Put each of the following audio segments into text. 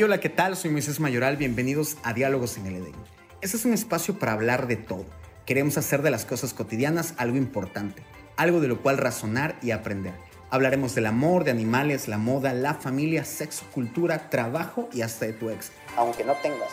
Hola, ¿qué tal? Soy Moisés Mayoral, bienvenidos a Diálogos en el Edén. Este es un espacio para hablar de todo. Queremos hacer de las cosas cotidianas algo importante, algo de lo cual razonar y aprender. Hablaremos del amor, de animales, la moda, la familia, sexo, cultura, trabajo y hasta de tu ex. Aunque no tengas.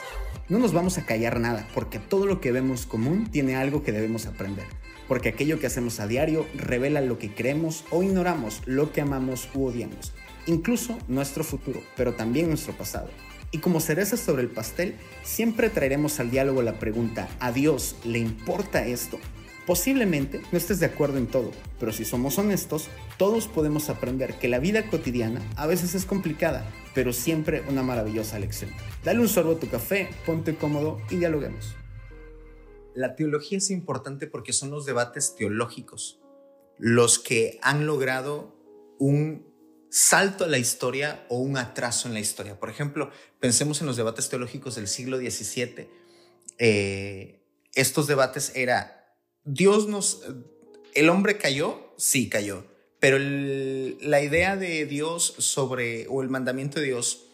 No nos vamos a callar nada, porque todo lo que vemos común tiene algo que debemos aprender. Porque aquello que hacemos a diario revela lo que creemos o ignoramos, lo que amamos u odiamos. Incluso nuestro futuro, pero también nuestro pasado. Y como cerezas sobre el pastel, siempre traeremos al diálogo la pregunta, ¿a Dios le importa esto? Posiblemente no estés de acuerdo en todo, pero si somos honestos, todos podemos aprender que la vida cotidiana a veces es complicada, pero siempre una maravillosa lección. Dale un sorbo a tu café, ponte cómodo y dialoguemos. La teología es importante porque son los debates teológicos los que han logrado un salto a la historia o un atraso en la historia. Por ejemplo, pensemos en los debates teológicos del siglo XVII. Eh, estos debates era Dios nos... ¿El hombre cayó? Sí, cayó. Pero la idea de Dios sobre, o el mandamiento de Dios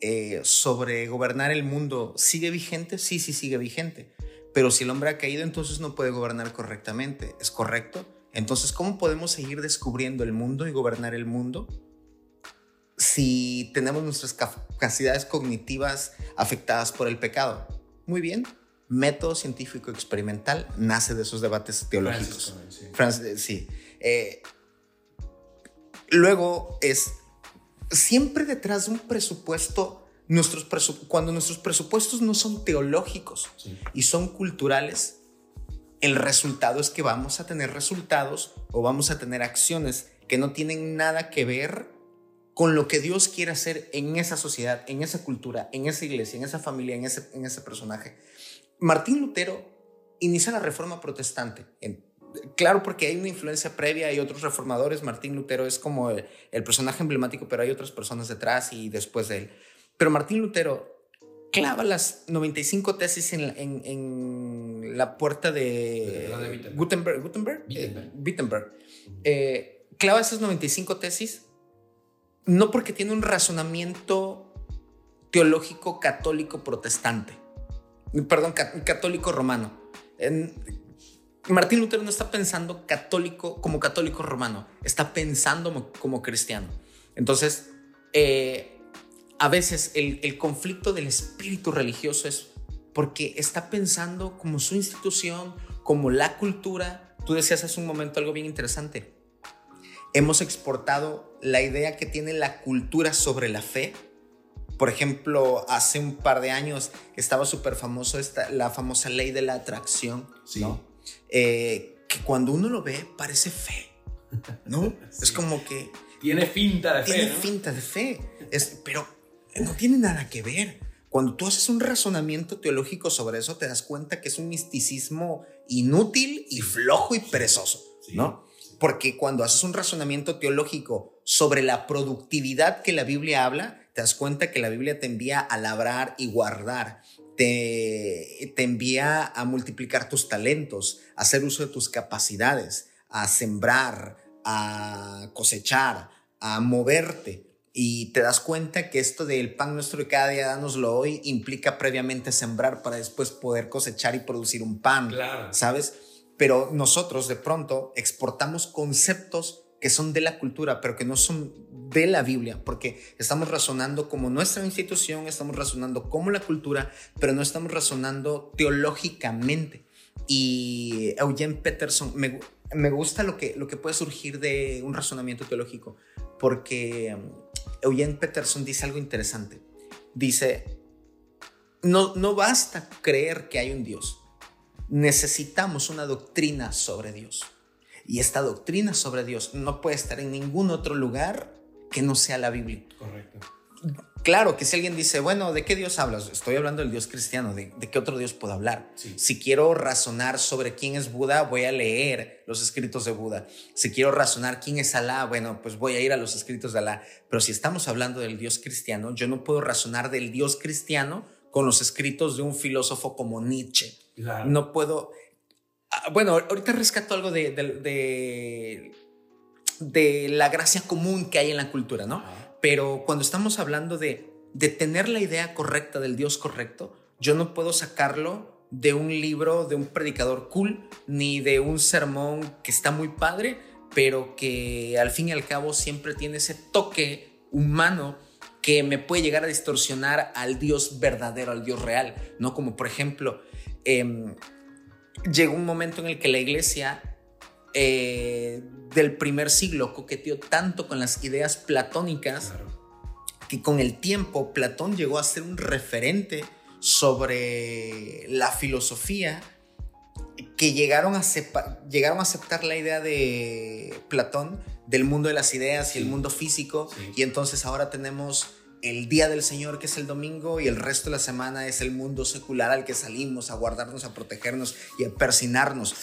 eh, sobre gobernar el mundo, ¿sigue vigente? Sí, sí, sigue vigente. Pero si el hombre ha caído, entonces no puede gobernar correctamente. ¿Es correcto? Entonces, ¿cómo podemos seguir descubriendo el mundo y gobernar el mundo si tenemos nuestras capacidades cognitivas afectadas por el pecado? Muy bien, método científico experimental nace de esos debates teológicos. sí. Eh, luego es siempre detrás de un presupuesto, nuestros cuando nuestros presupuestos no son teológicos y son culturales, el resultado es que vamos a tener resultados o vamos a tener acciones que no tienen nada que ver con lo que Dios quiere hacer en esa sociedad, en esa cultura, en esa iglesia, en esa familia, en ese, en ese personaje. Martín Lutero inicia la reforma protestante. claro, porque hay una influencia previa, hay otros reformadores. Martín Lutero es como el, personaje emblemático, pero hay otras personas detrás y después de él. Pero Martín Lutero clava las 95 tesis en, la puerta de, Gutenberg. Gutenberg. Wittenberg. Eh, eh, clava esas 95 tesis no porque tiene un razonamiento teológico católico protestante perdón, católico romano. Martín Lutero no está pensando católico como católico romano, está pensando como, cristiano. Entonces, eh, a veces el, el, conflicto del espíritu religioso es porque está pensando como su institución, como la cultura. Tú decías hace un momento algo bien interesante. Hemos exportado la idea que tiene la cultura sobre la fe por ejemplo, hace un par de años estaba súper famoso esta, la famosa ley de la atracción, ¿no? Eh, que cuando uno lo ve parece fe, ¿no? Es como que... Tiene finta de fe. Tiene finta de fe, es, pero no tiene nada que ver. Cuando tú haces un razonamiento teológico sobre eso, te das cuenta que es un misticismo inútil y flojo y perezoso, ¿no? Porque cuando haces un razonamiento teológico sobre la productividad que la Biblia habla, te das cuenta que la Biblia te envía a labrar y guardar, te, te envía a multiplicar tus talentos, a hacer uso de tus capacidades, a sembrar, a cosechar, a moverte. Y te das cuenta que esto del pan nuestro de cada día, dánoslo hoy, implica previamente sembrar para después poder cosechar y producir un pan, ¿sabes? Pero nosotros de pronto exportamos conceptos que son de la cultura, pero que no son de la Biblia, porque estamos razonando como nuestra institución, estamos razonando como la cultura, pero no estamos razonando teológicamente. Y Eugene Peterson, me, me gusta lo que, lo que puede surgir de un razonamiento teológico, porque um, Eugene Peterson dice algo interesante. Dice, no, no basta creer que hay un Dios, necesitamos una doctrina sobre Dios. Y esta doctrina sobre Dios no puede estar en ningún otro lugar que no sea la Biblia. Correcto. Claro que si alguien dice, bueno, ¿de qué Dios hablas? Estoy hablando del Dios cristiano, ¿de, qué otro Dios puedo hablar? Si quiero razonar sobre quién es Buda, voy a leer los escritos de Buda. Si quiero razonar quién es Alá, bueno, pues voy a ir a los escritos de Alá. Pero si estamos hablando del Dios cristiano, yo no puedo razonar del Dios cristiano con los escritos de un filósofo como Nietzsche. No puedo, Ah, bueno, ahorita rescato algo de, de, la gracia común que hay en la cultura, ¿no? Pero cuando estamos hablando de de tener la idea correcta del Dios correcto, yo no puedo sacarlo de un libro de un predicador cool, ni de un sermón que está muy padre, pero que al fin y al cabo siempre tiene ese toque humano que me puede llegar a distorsionar al Dios verdadero, al Dios real, ¿no? Como por ejemplo, em, llegó un momento en el que la iglesia eh, del primer siglo coqueteó tanto con las ideas platónicas que con el tiempo Platón llegó a ser un referente sobre la filosofía que llegaron a, llegaron a aceptar la idea de Platón del mundo de las ideas y el mundo físico y entonces ahora tenemos el día del Señor, que es el domingo, y el resto de la semana es el mundo secular al que salimos a guardarnos, a protegernos y a persinarnos.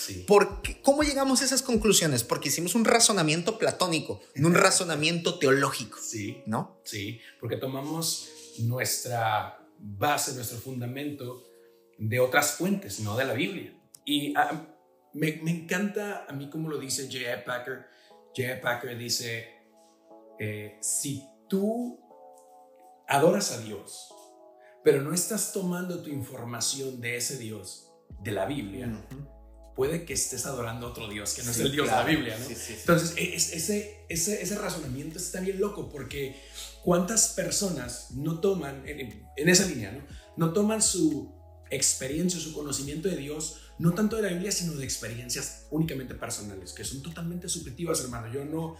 ¿Cómo llegamos a esas conclusiones? Porque hicimos un razonamiento platónico, no un razonamiento teológico. Sí. ¿No? Sí, porque tomamos nuestra base, nuestro fundamento de otras fuentes, no de la Biblia. Y ah, me, me, encanta a mí como lo dice J.I. Packer. J.I. Packer dice, eh, si tú adoras a Dios, pero no estás tomando tu información de ese Dios, de la Biblia, puede que estés adorando a otro Dios que no es el Dios de la Biblia. ¿no? Entonces, e, ese, ese, ese, razonamiento está bien loco porque cuántas personas no toman, en, en esa línea, ¿no? no toman su experiencia, su conocimiento de Dios, no tanto de la Biblia, sino de experiencias únicamente personales, que son totalmente subjetivas, hermano. Yo no,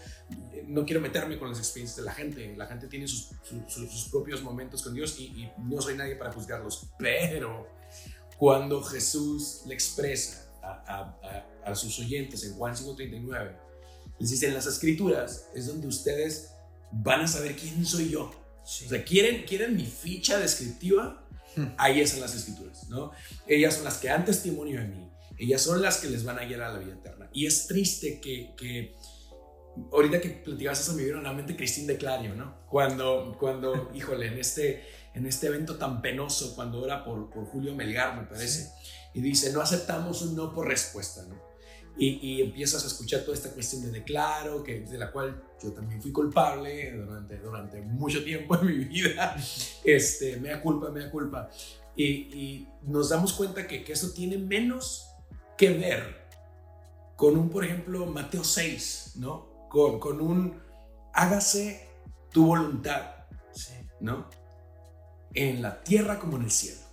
no quiero meterme con las experiencias de la gente. La gente tiene sus, sus, propios momentos con Dios y, no soy nadie para juzgarlos. Pero cuando Jesús le expresa a, a, a, sus oyentes en Juan 5:39, les dice en las escrituras, es donde ustedes van a saber quién soy yo. O sea, ¿quieren, quieren mi ficha descriptiva Ahí están las escrituras, ¿no? Ellas son las que dan testimonio de mí. Ellas son las que les van a guiar a la vida eterna. Y es triste que, que ahorita que platicabas eso me vieron a la mente Cristín de Clario, ¿no? Cuando, cuando híjole, en este, en este evento tan penoso, cuando ora por, por Julio Melgar, me parece, y dice, no aceptamos un no por respuesta, ¿no? Y, empiezas a escuchar toda esta cuestión de declaro, que, de la cual yo también fui culpable durante, durante mucho tiempo en mi vida. Este, me da culpa, me da culpa. Y, y nos damos cuenta que, que, eso tiene menos que ver con un, por ejemplo, Mateo 6, ¿no? Con, con un hágase tu voluntad, ¿no? En la tierra como en el cielo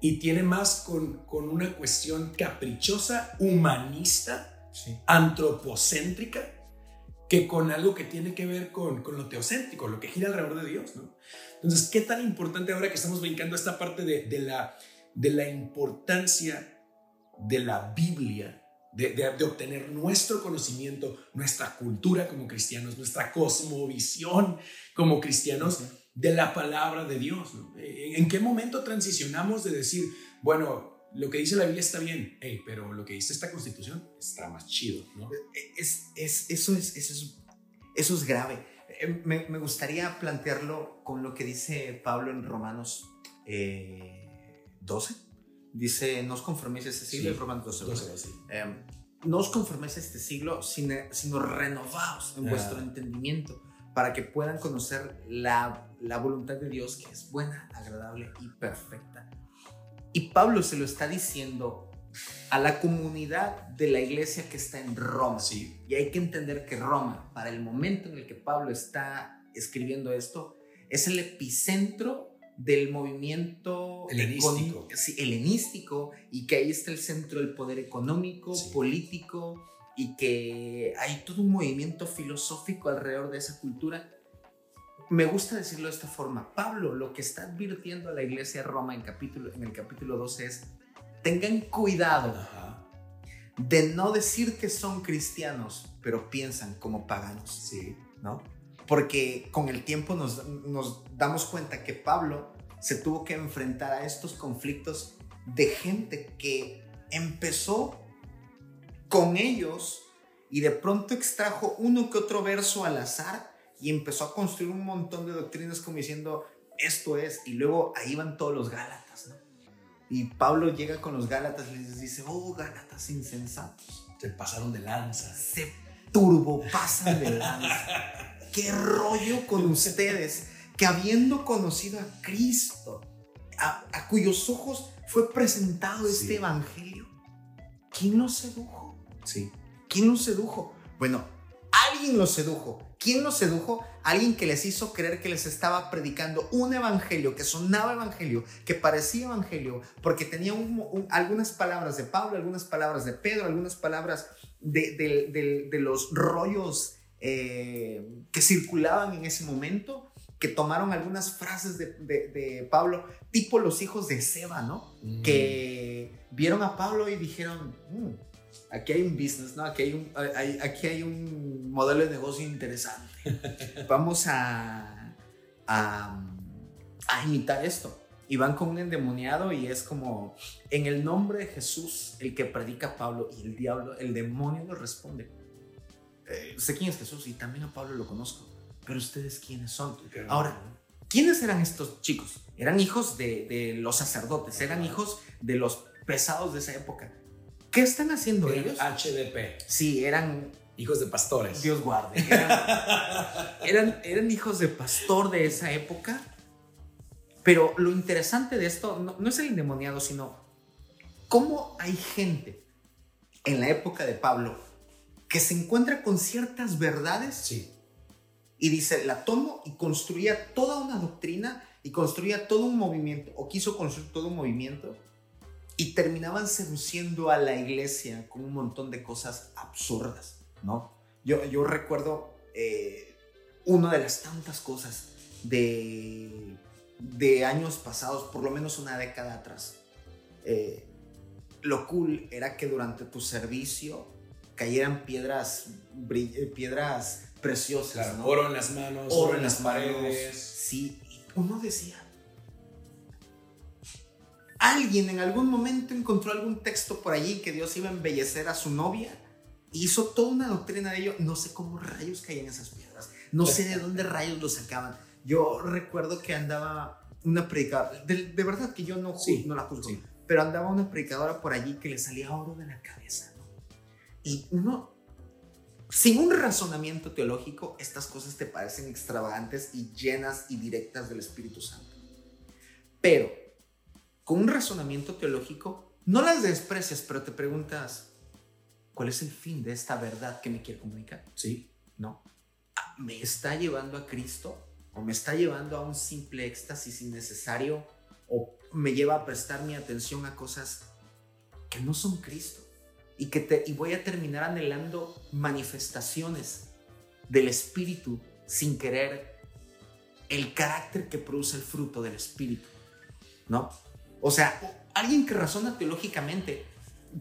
y tiene más con, con una cuestión caprichosa, humanista, antropocéntrica, que con algo que tiene que ver con, con, lo teocéntrico, lo que gira alrededor de Dios. ¿no? Entonces, ¿qué tan importante ahora que estamos brincando esta parte de, de la, de la importancia de la Biblia, de, de, obtener nuestro conocimiento, nuestra cultura como cristianos, nuestra cosmovisión como cristianos? De la palabra de Dios. ¿En qué momento transicionamos de decir, bueno, lo que dice la Biblia está bien, pero lo que dice esta constitución está más chido? ¿no? Es, es, eso, es, eso, es, eso es grave. Eh, me, me, gustaría plantearlo con lo que dice Pablo en Romanos 12. Eh, dice, no os conforméis a este siglo, Romanos 12. 12 eh, no os conforméis a este siglo, sino, sino renovaos en vuestro entendimiento para que puedan conocer la, la voluntad de Dios que es buena, agradable y perfecta. Y Pablo se lo está diciendo a la comunidad de la iglesia que está en Roma. Sí. Y hay que entender que Roma, para el momento en el que Pablo está escribiendo esto, es el epicentro del movimiento helenístico, helenístico y que ahí está el centro del poder económico, político, y que hay todo un movimiento filosófico alrededor de esa cultura. Me gusta decirlo de esta forma. Pablo lo que está advirtiendo a la iglesia de Roma en, capítulo, en el capítulo 12 es, tengan cuidado de no decir que son cristianos, pero piensan como paganos. Sí. ¿No? Porque con el tiempo nos, nos damos cuenta que Pablo se tuvo que enfrentar a estos conflictos de gente que empezó con ellos y de pronto extrajo uno que otro verso al azar y empezó a construir un montón de doctrinas como diciendo, esto es, y luego ahí van todos los Gálatas, ¿no? Y Pablo llega con los Gálatas y les dice, oh, Gálatas insensatos. Se pasaron de lanza. Se turbopasan de lanza. ¿Qué rollo con ustedes? que habiendo conocido a Cristo, a, a cuyos ojos fue presentado Sí. este evangelio, ¿quién los sedujo? Sí. ¿Quién los sedujo? Bueno, alguien los sedujo. ¿Quién los sedujo? Alguien que les hizo creer que les estaba predicando un evangelio, que sonaba evangelio, que parecía evangelio, porque tenía un- un- algunas palabras de Pablo, algunas palabras de Pedro, algunas palabras de, de- de- de los rollos eh, que circulaban en ese momento, que tomaron algunas frases de, de- de Pablo, tipo los hijos de Seba, ¿no? Mm. que vieron a Pablo y dijeron, "Mm, aquí hay un business, ¿no? Aquí hay un, hay- aquí hay un modelo de negocio interesante. Vamos a, a, a imitar esto. Y van con un endemoniado y es como, en el nombre de Jesús, el que predica Pablo y el diablo, el demonio le responde. "Eh, sé quién es Jesús y también a Pablo lo conozco, pero ustedes quiénes son. Ahora, ¿quiénes eran estos chicos? Eran hijos de, de los sacerdotes, eran hijos de los pesados de esa época. ¿Qué están haciendo Eran ellos? HDP, Sí, eran, hijos de pastores. Dios guarde, eran, eran, eran hijos de pastor de esa época. Pero lo interesante de esto no, no es el endemoniado, sino cómo hay gente en la época de Pablo que se encuentra con ciertas verdades Sí. y dice, la tomo y construía toda una doctrina y construía todo un movimiento, o quiso construir todo un movimiento, y terminaban seduciendo a la iglesia con un montón de cosas absurdas, ¿no? Yo, yo recuerdo eh, una de las tantas cosas de, de años pasados, por lo menos una década atrás. Eh, lo cool era que durante tu servicio cayeran piedras, eh, piedras preciosas, Claro, ¿no? oro en las manos, oro en las paredes. Sí, uno decía. Alguien en algún momento encontró algún texto por allí que Dios iba a embellecer a su novia. Hizo toda una doctrina de ello. No sé cómo rayos caían esas piedras. No sé de dónde rayos lo sacaban. Yo recuerdo que andaba una predicadora. De, de verdad que yo no, Sí, no la juzgo. sí. Pero andaba una predicadora por allí que le salía oro de la cabeza. ¿no? Y uno, sin un razonamiento teológico, estas cosas te parecen extravagantes y llenas y directas del Espíritu Santo. Pero con un razonamiento teológico, no las desprecias, pero te preguntas, ¿cuál es el fin de esta verdad que me quiere comunicar? Sí. ¿No? ¿Me está llevando a Cristo? ¿O me está llevando a un simple éxtasis innecesario? ¿O me lleva a prestar mi atención a cosas que no son Cristo? Y, que te, y voy a terminar anhelando manifestaciones del Espíritu sin querer el carácter que produce el fruto del Espíritu. ¿No? O sea, alguien que razona teológicamente,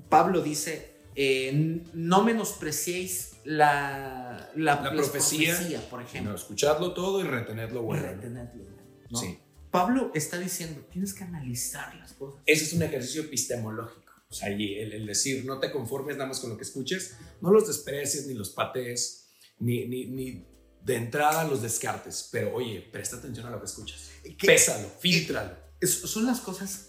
Pablo dice, eh, no menospreciéis la, la, profecía. por No, ejemplo. escuchadlo todo y retenerlo Y bueno. retenedlo, ¿no? Sí. Pablo está diciendo, tienes que analizar las cosas. Ese es un ejercicio epistemológico. O sea, y el, el decir, no te conformes nada más con lo que escuches, no los desprecies, ni los patees, ni, ni, ni de entrada los descartes. Pero oye, presta atención a lo que escuchas. Pésalo, filtralo. es- son las cosas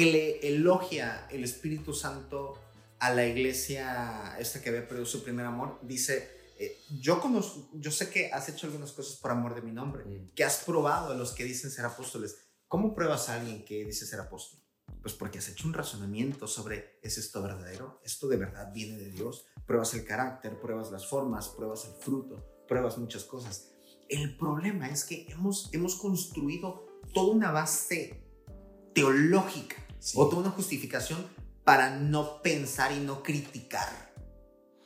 que le elogia el Espíritu Santo a la iglesia, esta que había perdido su primer amor. Dice, eh, yo, conozco, yo sé que has hecho algunas cosas por amor de mi nombre, Mm. que has probado a los que dicen ser apóstoles. ¿Cómo pruebas a alguien que dice ser apóstol? Pues porque has hecho un razonamiento sobre, ¿es esto verdadero? ¿Esto de verdad viene de Dios? Pruebas el carácter, pruebas las formas, pruebas el fruto, pruebas muchas cosas. El problema es que hemos, hemos construido toda una base teológica Sí. o toda una justificación para no pensar y no criticar.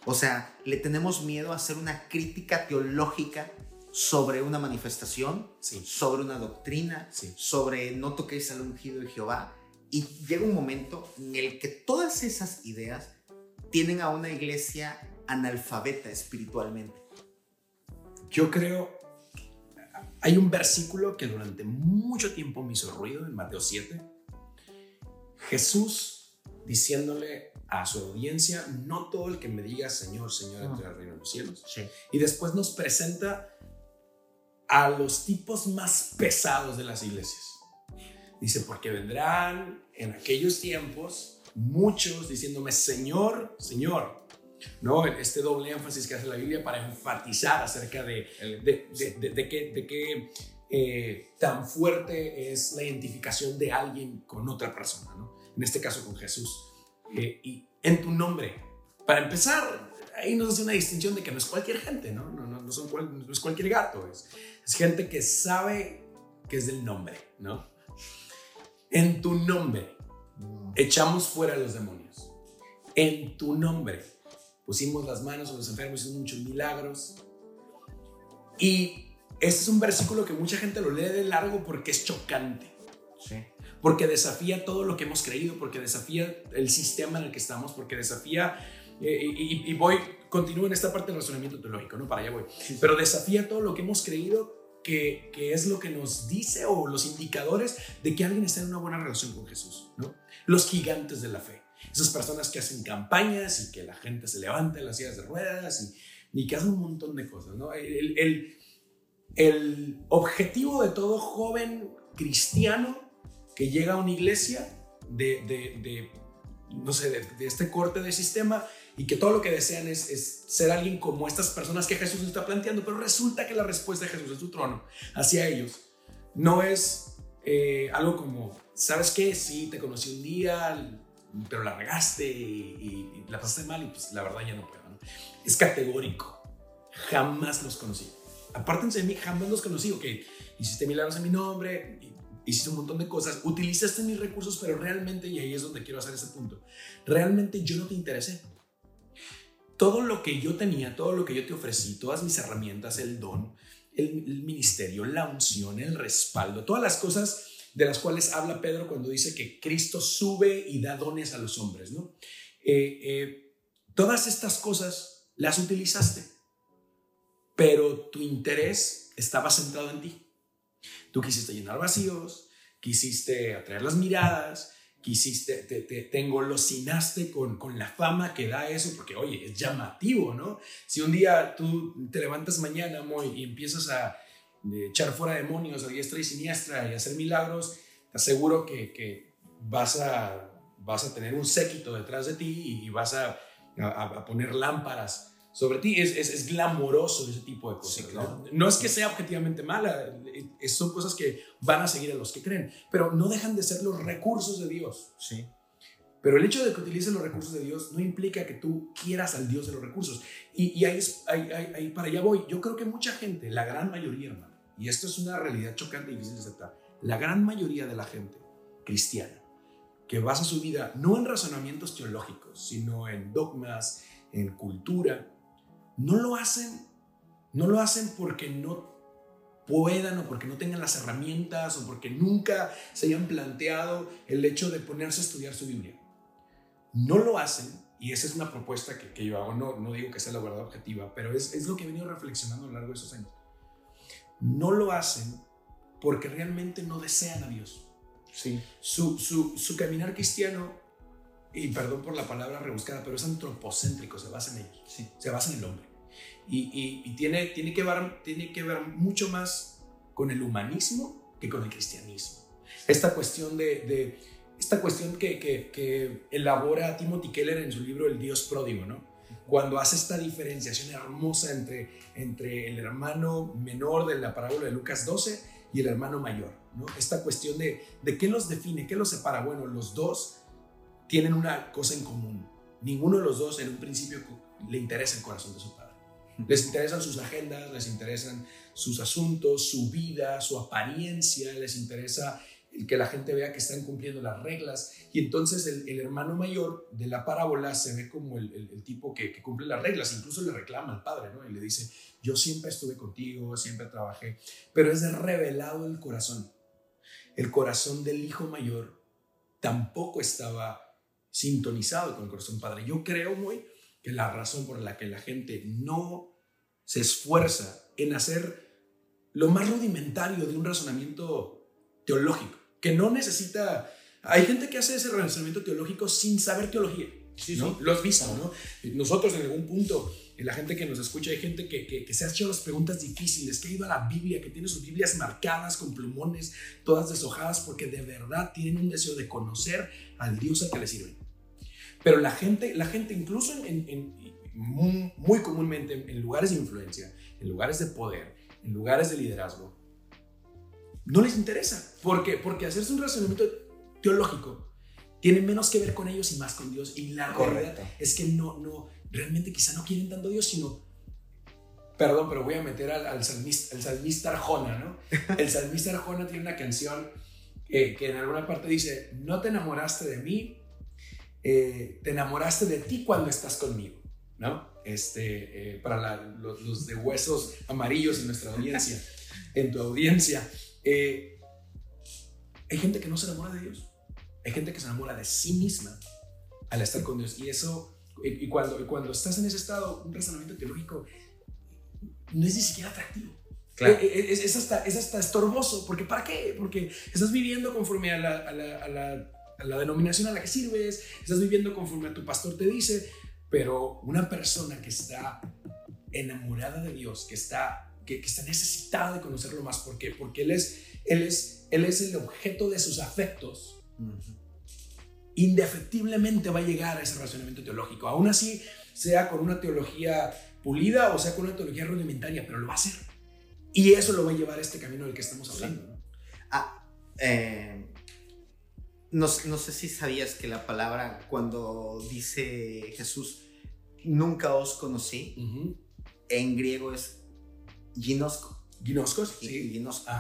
O sea, le tenemos miedo a hacer una crítica teológica sobre una manifestación, Sí. sobre una doctrina, Sí. sobre no toquéis al ungido de Jehová. Y llega un momento en el que todas esas ideas tienen a una iglesia analfabeta espiritualmente. Yo creo, hay un versículo que durante mucho tiempo me hizo ruido en Mateo 7. Jesús diciéndole a su audiencia, no todo el que me diga Señor, Señor, al reino de los cielos. Y después nos presenta a los tipos más pesados de las iglesias. Dice, porque vendrán en aquellos tiempos muchos diciéndome, Señor, Señor. ¿No? Este doble énfasis que hace la Biblia para enfatizar acerca de, de, de- qué, eh, tan fuerte es la identificación de alguien con otra persona, ¿no? En este caso con Jesús. Eh, y en tu nombre. Para empezar, ahí nos hace una distinción de que no es cualquier gente, ¿no? No, no, no, son no es cualquier gato, es, es gente que sabe que es del nombre, ¿no? En tu nombre echamos fuera a los demonios. En tu nombre pusimos las manos a los enfermos, hicimos muchos milagros. Y este es un versículo que mucha gente lo lee de largo porque es chocante. Sí. Porque desafía todo lo que hemos creído, porque desafía el sistema en el que estamos, porque desafía, eh, y, voy, continúo en esta parte del razonamiento teológico, ¿no? Para allá voy. Pero desafía todo lo que hemos creído que, es lo que nos dice o los indicadores de que alguien está en una buena relación con Jesús, ¿no? Los gigantes de la fe, esas personas que hacen campañas y que la gente se levanta en las sillas de ruedas y, y que hacen un montón de cosas, ¿no? El, el, el objetivo de todo joven cristiano que llega a una iglesia de, de, de no sé, de, este corte de sistema y que todo lo que desean es, ser alguien como estas personas que Jesús está planteando, pero resulta que la respuesta de Jesús en su trono hacia ellos no es eh, algo como, ¿sabes qué? Sí, te conocí un día, pero la regaste y, la pasaste mal y pues la verdad ya no puedo. Es categórico. Jamás los conocí. Apártense de mí, jamás los conocí. Ok, hiciste milagros en mi nombre, hiciste un montón de cosas, utilizaste mis recursos, pero realmente, y ahí es donde quiero hacer ese punto, realmente yo no te interesé todo lo que yo tenía, todo lo que yo te ofrecí, todas mis herramientas, el don, el, ministerio, la unción, el respaldo, todas las cosas de las cuales habla Pedro cuando dice que Cristo sube y da dones a los hombres, ¿no? Eh, eh, todas estas cosas las utilizaste, pero tu interés estaba centrado en ti. Tú quisiste llenar vacíos, quisiste atraer las miradas, quisiste, te, te, te engolosinaste con, con la fama que da eso, porque oye, es llamativo, ¿no? Si un día tú te levantas mañana muy, y empiezas a echar fuera demonios a diestra y siniestra y hacer milagros, te aseguro que, que vas, a, vas a tener un séquito detrás de ti y vas a, a poner lámparas sobre ti. Es, es, es glamoroso ese tipo de cosas. ¿no? ¿no? es que sea objetivamente mala, son cosas que van a seguir a los que creen, pero no dejan de ser los recursos de Dios. Sí. Pero el hecho de que utilices los recursos de Dios no implica que tú quieras al Dios de los recursos. Y, y ahí, es, ahí, ahí, para allá voy. Yo creo que mucha gente, la gran mayoría, hermano, y esto es una realidad chocante y difícil de aceptar, la gran mayoría de la gente cristiana que basa su vida no en razonamientos teológicos, sino en dogmas, en cultura, no lo hacen, no lo hacen porque no puedan o porque no tengan las herramientas o porque nunca se hayan planteado el hecho de ponerse a estudiar su Biblia. No lo hacen, y esa es una propuesta que, yo hago, no, no digo que sea la verdad objetiva, pero es, es lo que he venido reflexionando a lo largo de esos años. No lo hacen porque realmente no desean a Dios. Sí. Su, su, su caminar cristiano y perdón por la palabra rebuscada, pero es antropocéntrico, se basa en ellos, sí. se basa en el hombre. Y, y, tiene, tiene, que ver, tiene que ver mucho más con el humanismo que con el cristianismo. Esta cuestión de, de esta cuestión que, que, que, elabora Timothy Keller en su libro El Dios pródigo, ¿no? Cuando hace esta diferenciación hermosa entre, entre el hermano menor de la parábola de Lucas 12 y el hermano mayor, ¿no? Esta cuestión de, de qué los define, qué los separa. Bueno, los dos tienen una cosa en común. Ninguno de los dos en un principio le interesa el corazón de su padre. Les interesan sus agendas, les interesan sus asuntos, su vida, su apariencia, les interesa el que la gente vea que están cumpliendo las reglas. Y entonces el, hermano mayor de la parábola se ve como el, tipo que, cumple las reglas, incluso le reclama al padre, ¿no? Y le dice, yo siempre estuve contigo, siempre trabajé, pero es revelado el corazón. El corazón del hijo mayor tampoco estaba sintonizado con el corazón padre. Yo creo muy que la razón por la que la gente no se esfuerza en hacer lo más rudimentario de un razonamiento teológico, que no necesita... Hay gente que hace ese razonamiento teológico sin saber teología. ¿no? Lo has visto, ¿no? Nosotros en algún punto, la gente que nos escucha, hay gente que, que, que, se ha hecho las preguntas difíciles, que ha ido a la Biblia, que tiene sus Biblias marcadas con plumones, todas deshojadas, porque de verdad tienen un deseo de conocer al Dios al que le sirven. Pero la gente, la gente incluso en, muy, comúnmente en lugares de influencia, en lugares de poder, en lugares de liderazgo, no les interesa. ¿Por qué? Porque hacerse un razonamiento teológico tiene menos que ver con ellos y más con Dios. Y la realidad es que no, no, realmente quizá no quieren tanto a Dios, sino perdón, pero voy a meter al, salmista, el salmista Arjona, ¿no? El salmista Arjona tiene una canción que en alguna parte dice, no te enamoraste de mí, eh, te enamoraste de ti cuando estás conmigo, ¿no? Este, eh, para los, de huesos amarillos en nuestra audiencia, en tu audiencia. Eh, hay gente que no se enamora de Dios, hay gente que se enamora de sí misma al estar con Dios. Y eso, y cuando, cuando estás en ese estado, un razonamiento teológico no es ni siquiera atractivo. Claro. Es, hasta, es hasta estorboso, porque ¿para qué? Porque estás viviendo conforme a la, a la la denominación a la que sirves, estás viviendo conforme a tu pastor te dice, pero una persona que está enamorada de Dios, que está, que, está necesitada de conocerlo más, ¿por qué? Porque Él es, él es, él es el objeto de sus afectos. Indefectiblemente va a llegar a ese razonamiento teológico, aún así sea con una teología pulida o sea con una teología rudimentaria, pero lo va a hacer. Y eso lo va a llevar a este camino del que estamos hablando. Ah, eh, no, sé si sabías que la palabra cuando dice Jesús, nunca os conocí, en griego es ginosco. Ginoscos, sí. Ginosco,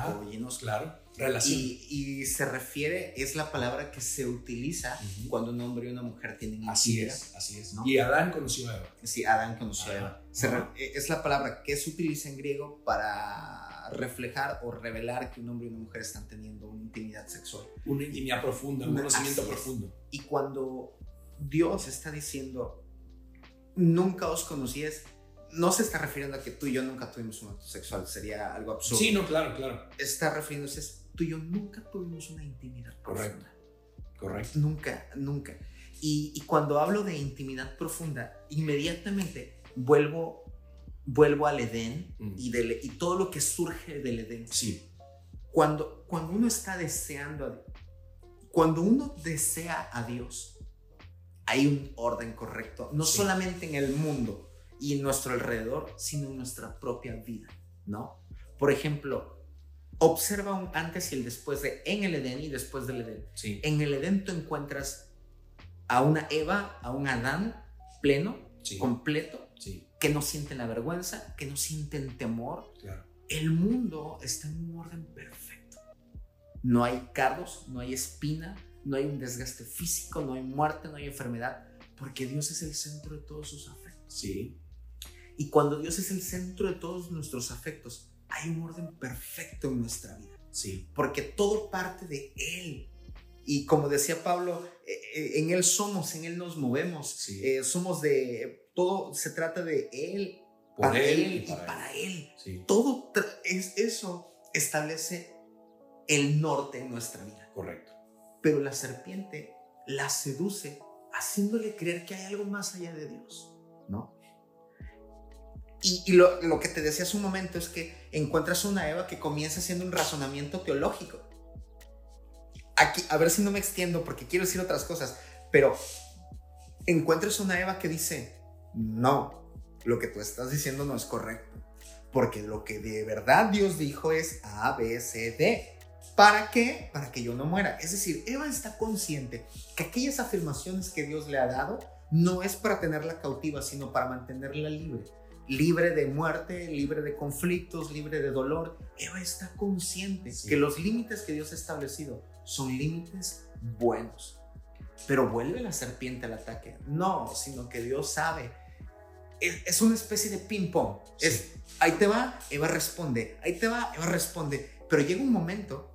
claro. Relación. Y, se refiere, es la palabra que se utiliza cuando un hombre y una mujer tienen Así es, así es. Y Adán conoció a Eva. Sí, Adán conoció a Eva. es la palabra que se utiliza en griego para reflejar o revelar que un hombre y una mujer están teniendo una intimidad sexual. Una intimidad profunda, un conocimiento profundo. Y cuando Dios está diciendo, nunca os conocías, no se está refiriendo a que tú y yo nunca tuvimos un acto sexual, sería algo absurdo. Sí, no, claro, claro. Está refiriéndose a tú y yo nunca tuvimos una intimidad Correcto. profunda. Correcto. Nunca, nunca. Y, y cuando hablo de intimidad profunda, inmediatamente vuelvo vuelvo al Edén mm. y, y todo lo que surge del Edén. Sí. Cuando, cuando uno está deseando, a, cuando uno desea a Dios, hay un orden correcto, no solamente en el mundo y en nuestro alrededor, sino en nuestra propia vida, ¿no? Por ejemplo, observa un antes y el después de en el Edén y después del Edén. Sí. En el Edén tú encuentras a una Eva, a un Adán pleno, completo, sí que no sienten la vergüenza, que no sienten temor. El mundo está en un orden perfecto. No hay cargos, no hay espina, no hay un desgaste físico, no hay muerte, no hay enfermedad, porque Dios es el centro de todos sus afectos. Sí. Y cuando Dios es el centro de todos nuestros afectos, hay un orden perfecto en nuestra vida. Sí. Porque todo parte de Él. Y como decía Pablo, eh, eh, en Él somos, en Él nos movemos. Sí. Eh, somos de todo se trata de Él, para Él, y para, Él. Todo es, eso establece el norte en nuestra vida. Correcto. Pero la serpiente la seduce haciéndole creer que hay algo más allá de Dios, ¿no? Y, lo, lo, que te decía hace un momento es que encuentras una Eva que comienza haciendo un razonamiento teológico. Aquí, a ver si no me extiendo porque quiero decir otras cosas, pero encuentras una Eva que dice, no, lo que tú estás diciendo no es correcto. Porque lo que de verdad Dios dijo es A, B, C, D. ¿Para qué? Para que yo no muera. Es decir, Eva está consciente que aquellas afirmaciones que Dios le ha dado no es para tenerla cautiva, sino para mantenerla libre. Libre de muerte, libre de conflictos, libre de dolor. Eva está consciente que los límites que Dios ha establecido son límites buenos. Pero vuelve la serpiente al ataque. No, sino que Dios sabe es, una especie de ping-pong. Es, ahí te va, Eva responde, ahí te va, Eva responde. Pero llega un momento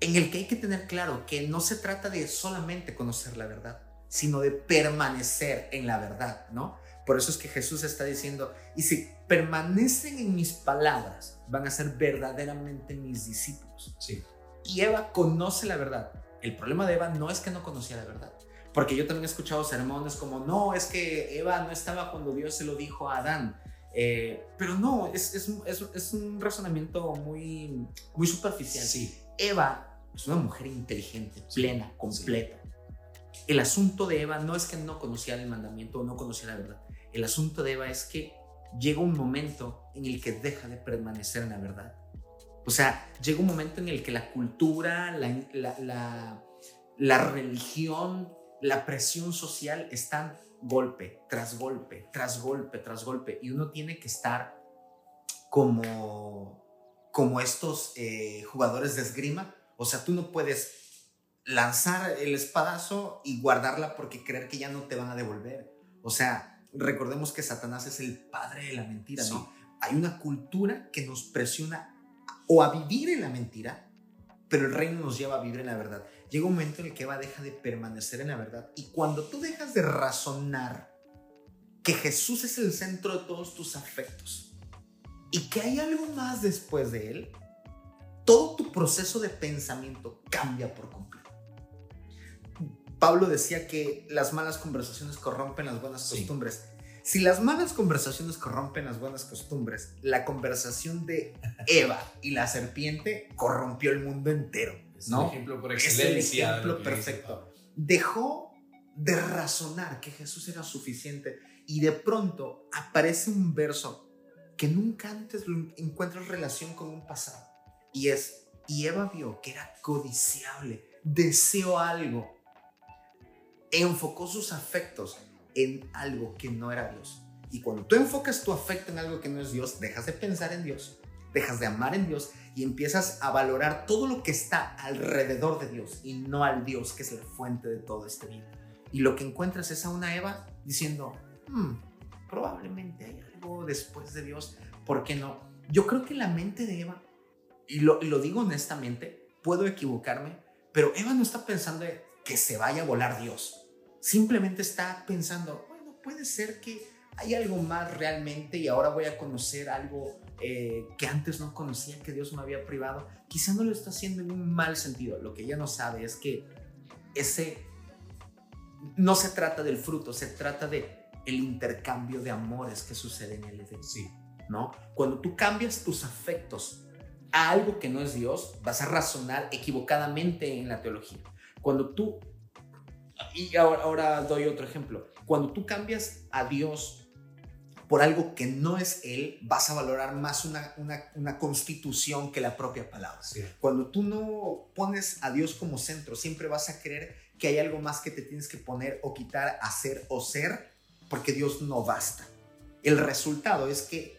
en el que hay que tener claro que no se trata de solamente conocer la verdad, sino de permanecer en la verdad, ¿no? Por eso es que Jesús está diciendo, y si permanecen en mis palabras, van a ser verdaderamente mis discípulos. Sí. Y Eva conoce la verdad. El problema de Eva no es que no conocía la verdad. Porque yo también he escuchado sermones como, no, es que Eva no estaba cuando Dios se lo dijo a Adán. Eh, pero no, es, es, es, un razonamiento muy, muy superficial. Sí. Eva es una mujer inteligente, plena, completa. El asunto de Eva no es que no conocía el mandamiento o no conocía la verdad. El asunto de Eva es que llega un momento en el que deja de permanecer en la verdad O sea, llega un momento en el que la cultura, la, la, la, religión, la presión social están golpe tras golpe, tras golpe, tras golpe. Y uno tiene que estar como, como estos eh, jugadores de esgrima. O sea, tú no puedes lanzar el espadazo y guardarla porque creer que ya no te van a devolver. O sea, recordemos que Satanás es el padre de la mentira, ¿no? Hay una cultura que nos presiona o a vivir en la mentira, pero el reino nos lleva a vivir en la verdad. Llega un momento en el que Eva deja de permanecer en la verdad y cuando tú dejas de razonar que Jesús es el centro de todos tus afectos y que hay algo más después de él, todo tu proceso de pensamiento cambia por completo. Pablo decía que las malas conversaciones corrompen las buenas costumbres. Si las malas conversaciones corrompen las buenas costumbres, la conversación de Eva y la serpiente corrompió el mundo entero. Es ¿no? ejemplo por excelencia. Es el ejemplo perfecto. Dejó de razonar que Jesús era suficiente y de pronto aparece un verso que nunca antes lo encuentras relación con un pasado. Y es, y Eva vio que era codiciable, deseó algo, enfocó sus afectos en algo que no era Dios. Y cuando tú enfocas tu afecto en algo que no es Dios, dejas de pensar en Dios, dejas de amar en Dios y empiezas a valorar todo lo que está alrededor de Dios y no al Dios que es la fuente de todo este bien. Y lo que encuentras es a una Eva diciendo, hmm, probablemente hay algo después de Dios, ¿por qué no? Yo creo que la mente de Eva, y lo, lo digo honestamente, puedo equivocarme, pero Eva no está pensando que se vaya a volar Dios simplemente está pensando, bueno, puede ser que hay algo más realmente y ahora voy a conocer algo eh, que antes no conocía, que Dios me había privado. Quizá no lo está haciendo en un mal sentido. Lo que ella no sabe es que ese no se trata del fruto, se trata de el intercambio de amores que sucede en el Edén. Sí. ¿No? Cuando tú cambias tus afectos a algo que no es Dios, vas a razonar equivocadamente en la teología. Cuando tú y ahora, doy otro ejemplo. Cuando tú cambias a Dios por algo que no es Él, vas a valorar más una, una, constitución que la propia palabra. Cuando tú no pones a Dios como centro, siempre vas a creer que hay algo más que te tienes que poner o quitar, hacer o ser, porque Dios no basta. El resultado es que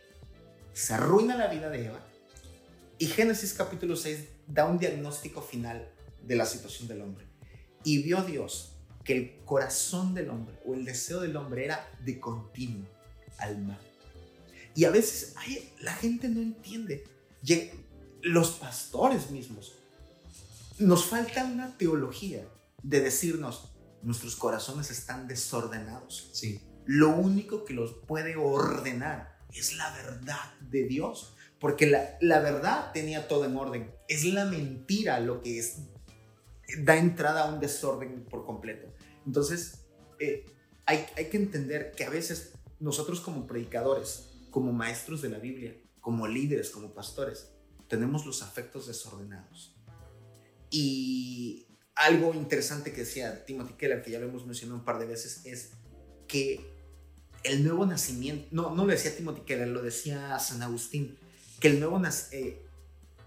se arruina la vida de Eva y Génesis capítulo 6 da un diagnóstico final de la situación del hombre. Y vio Dios que el corazón del hombre o el deseo del hombre era de continuo al mal. Y a veces la gente no entiende. Los pastores mismos. Nos falta una teología de decirnos, nuestros corazones están desordenados. Sí. Lo único que los puede ordenar es la verdad de Dios. Porque la, la verdad tenía todo en orden. Es la mentira lo que es, da entrada a un desorden por completo. Entonces, eh, hay, que entender que a veces nosotros como predicadores, como maestros de la Biblia, como líderes, como pastores, tenemos los afectos desordenados. Y algo interesante que decía Timothy Keller, que ya lo hemos mencionado un par de veces, es que el nuevo nacimiento, no, no lo decía Timothy Keller, lo decía San Agustín, que el nuevo, eh,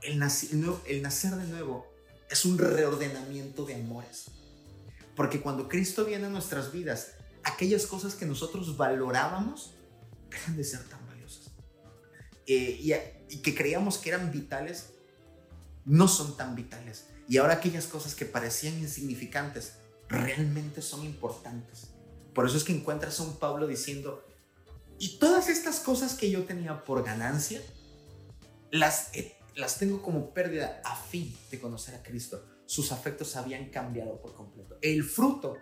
el, el nacer de nuevo es un reordenamiento de amores. Porque cuando Cristo viene a nuestras vidas, aquellas cosas que nosotros valorábamos dejan de ser tan valiosas. Eh, y, y, que creíamos que eran vitales, no son tan vitales. Y ahora aquellas cosas que parecían insignificantes, realmente son importantes. Por eso es que encuentras a un Pablo diciendo, y todas estas cosas que yo tenía por ganancia, las, las tengo como pérdida a fin de conocer a Cristo sus afectos habían cambiado por completo. El fruto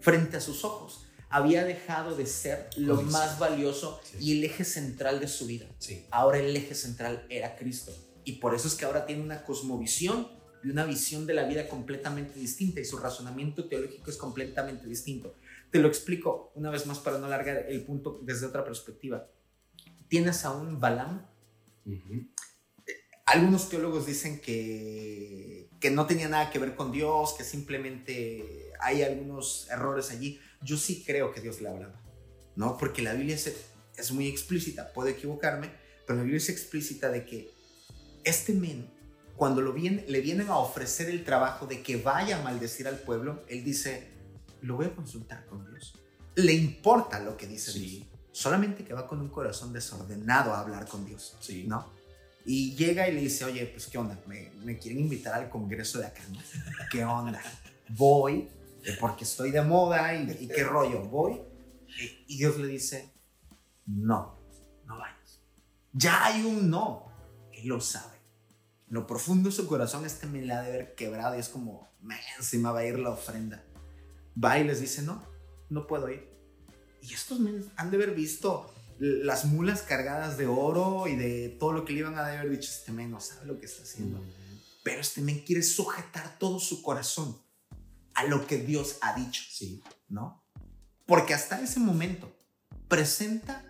frente a sus ojos había dejado de ser lo más valioso y el eje central de su vida. Ahora el eje central era Cristo. Y por eso es que ahora tiene una cosmovisión y una visión de la vida completamente distinta y su razonamiento teológico es completamente distinto. Te lo explico una vez más para no alargar el punto desde otra perspectiva. Tienes a un Balaam algunos teólogos dicen que, que no tenía nada que ver con Dios, que simplemente hay algunos errores allí. Yo sí creo que Dios le hablaba, ¿no? Porque la Biblia es, es muy explícita, puedo equivocarme, pero la Biblia es explícita de que Este men, cuando lo viene, le vienen a ofrecer el trabajo de que vaya a maldecir al pueblo, él dice, lo voy a consultar con Dios. Le importa lo que dice Sí. Dios. Solamente que va con un corazón desordenado a hablar con Dios. Sí. ¿No? Y llega y le dice, oye, pues qué onda, me, me quieren invitar al congreso de acá, ¿no? ¿Qué onda? Voy, eh, porque estoy de moda y, y qué rollo, voy. Y, Dios le dice, no, no vayas. Ya hay un no, él lo sabe. En lo profundo de su corazón este me la ha de haber quebrado y es como, me va a ir la ofrenda. Va y les dice, no, no puedo ir. Y estos men han de haber visto las mulas cargadas de oro y de todo lo que le iban a haber dicho, este men no sabe lo que está haciendo. Pero este men quiere sujetar todo su corazón a lo que Dios ha dicho, Sí. ¿no? Porque hasta ese momento presenta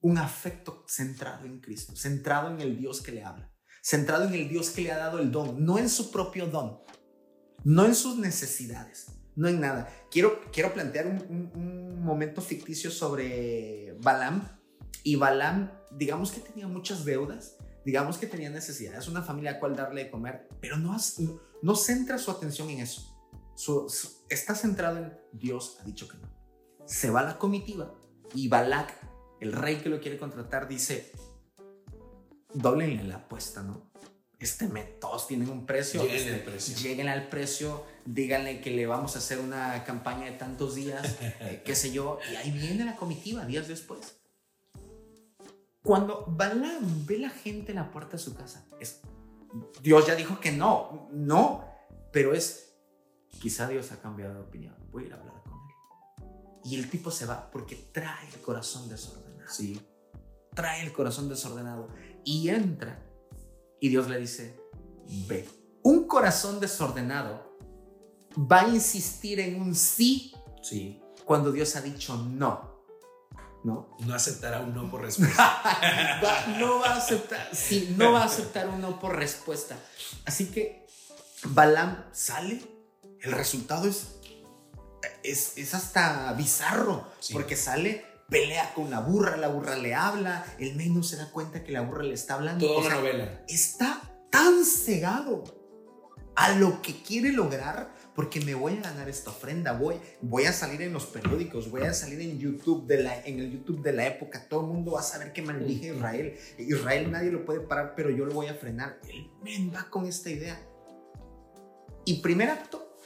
un afecto centrado en Cristo, centrado en el Dios que le habla, centrado en el Dios que le ha dado el don, no en su propio don, no en sus necesidades, no en nada. Quiero, quiero plantear un, un- un momento ficticio sobre Balaam. Y Balaam, digamos que tenía muchas deudas, digamos que tenía necesidades, una familia a cual darle de comer, pero no, no, no centra su atención en eso. Su- su- está centrado en Dios ha dicho que no. Se va la comitiva y Balak, el rey que lo quiere contratar, dice, doblenle la apuesta, ¿no? Este mes, todos tienen un precio. Lléguenle este, precio. Lléguenle al precio, díganle que le vamos a hacer una campaña de tantos días, eh, qué sé yo, y ahí viene la comitiva días después. Cuando Balaam ve la gente en la puerta de su casa, es, Dios ya dijo que no, no, pero es, quizá Dios ha cambiado de opinión, voy a ir a hablar con él. Y el tipo se va porque trae el corazón desordenado Sí. trae el corazón desordenado y entra y Dios le dice, ve. Un corazón desordenado va a insistir en un sí Sí. cuando Dios ha dicho no. ¿No? No aceptará un no por respuesta. Va- no va a aceptar, sí, no va a aceptar un no por respuesta. Así que Balaam sale, el resultado es, es, es hasta bizarro, Sí. porque sale, pelea con la burra, la burra le habla, el men no se da cuenta que la burra le está hablando. Toda O una novela. está tan cegado a lo que quiere lograr porque me voy a ganar esta ofrenda, voy, voy a salir en los periódicos, voy a salir en YouTube, de la, en el YouTube de la época, todo el mundo va a saber que maldije a Israel. Israel nadie lo puede parar, pero yo lo voy a frenar. Men va con esta idea. Y primer acto,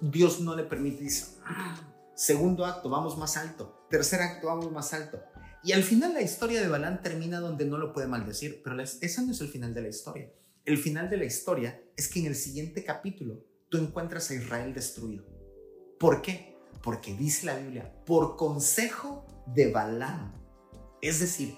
Dios no le permite, dice, "Ah". segundo acto, vamos más alto, tercer acto, vamos más alto. Y al final la historia de Balán termina donde no lo puede maldecir, pero ese no es el final de la historia. El final de la historia es que en el siguiente capítulo tú encuentras a Israel destruido. ¿Por qué? Porque dice la Biblia, por consejo de Balaam. Es decir,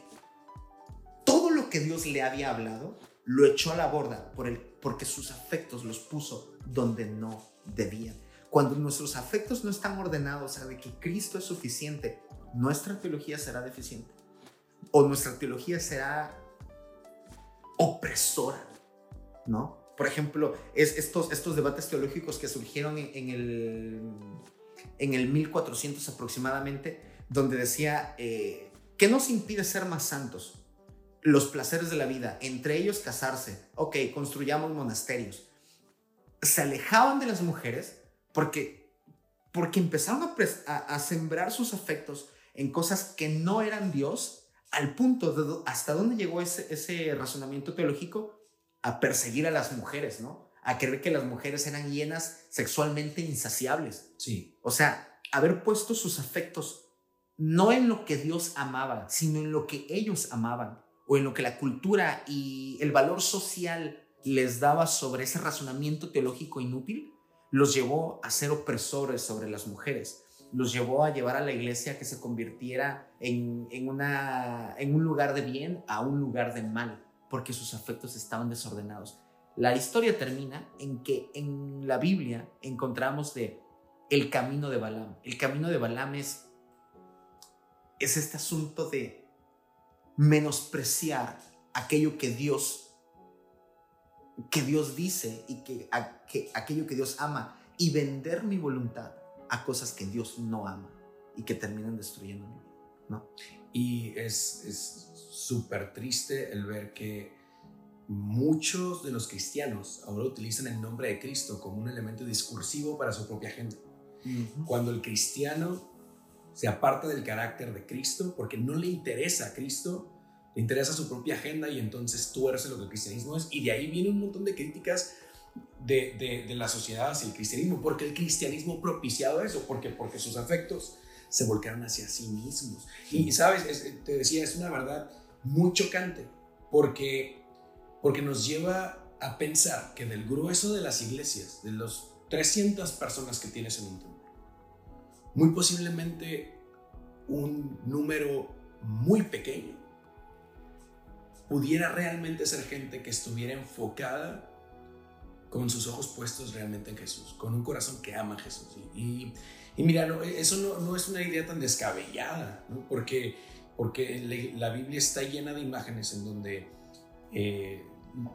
todo lo que Dios le había hablado lo echó a la borda por el, porque sus afectos los puso donde no debían. Cuando nuestros afectos no están ordenados a de que Cristo es suficiente, nuestra teología será deficiente. O nuestra teología será opresora, ¿no? Por ejemplo, es estos, estos debates teológicos que surgieron en, en el, en el 1400 aproximadamente, donde decía, eh, ¿qué nos impide ser más santos? Los placeres de la vida, entre ellos casarse, ok, construyamos monasterios. Se alejaban de las mujeres porque, porque empezaron a, a- a sembrar sus afectos en cosas que no eran Dios, al punto de hasta dónde llegó ese, ese razonamiento teológico a perseguir a las mujeres, ¿no? A creer que las mujeres eran llenas sexualmente insaciables. Sí. O sea, haber puesto sus afectos no en lo que Dios amaba, sino en lo que ellos amaban, o en lo que la cultura y el valor social les daba sobre ese razonamiento teológico inútil, los llevó a ser opresores sobre las mujeres, los llevó a llevar a la iglesia que se convirtiera en, en una, en un lugar de bien a un lugar de mal, porque sus afectos estaban desordenados. La historia termina en que en la Biblia encontramos el camino de Balaam. El camino de Balaam es, es este asunto de menospreciar aquello que Dios que Dios dice y que aquello que Dios ama y vender mi voluntad a cosas que Dios no ama y que terminan destruyendo mi vida, ¿no? Y es es súper triste el ver que muchos de los cristianos ahora utilizan el nombre de Cristo como un elemento discursivo para su propia agenda. Cuando el cristiano se aparta del carácter de Cristo porque no le interesa a Cristo, le interesa su propia agenda y entonces tuerce lo que el cristianismo es. Y de ahí viene un montón de críticas de, de, la sociedad hacia el cristianismo, porque el cristianismo propiciado eso, porque, porque sus afectos se volcaron hacia sí mismos. Y, sabes, te decía, es una verdad muy chocante, porque, porque nos lleva a pensar que del grueso de las iglesias, de los 300 personas que tienes en un templo, muy posiblemente un número muy pequeño pudiera realmente ser gente que estuviera enfocada con sus ojos puestos realmente en Jesús, con un corazón que ama a Jesús. Y, mira, eso no, es una idea tan descabellada, porque, porque la Biblia está llena de imágenes en donde eh,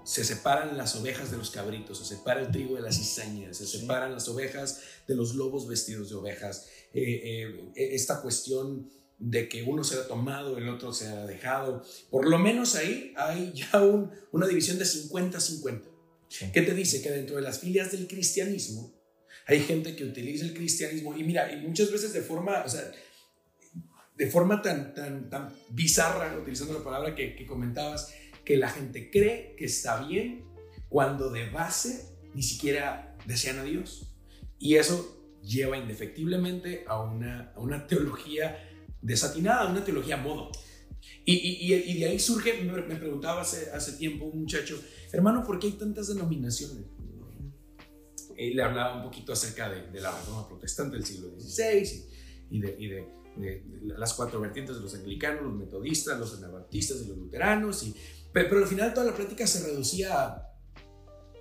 se separan las ovejas de los cabritos, se separa el trigo de las cizañas, se separan las ovejas de los lobos vestidos de ovejas. Eh, eh, esta cuestión de que uno será tomado, el otro será dejado. Por lo menos ahí hay ya una división de 50-50. ¿Qué te dice? Que dentro de las filias del cristianismo hay gente que utiliza el cristianismo y mira, y muchas veces de forma, o sea, de forma tan, tan, tan bizarra, utilizando la palabra que, que comentabas, que la gente cree que está bien cuando de base ni siquiera desean a Dios. Y eso lleva indefectiblemente a una, a una teología desatinada, una teología modo. Y, y, y, de ahí surge, me, preguntaba hace, hace tiempo un muchacho, hermano, ¿por qué hay tantas denominaciones? Le hablaba un poquito acerca de, la reforma protestante del siglo XVI y, de, y de, las cuatro vertientes de los anglicanos, los metodistas, los anabaptistas y los luteranos. Y, pero, pero, al final toda la plática se reducía a,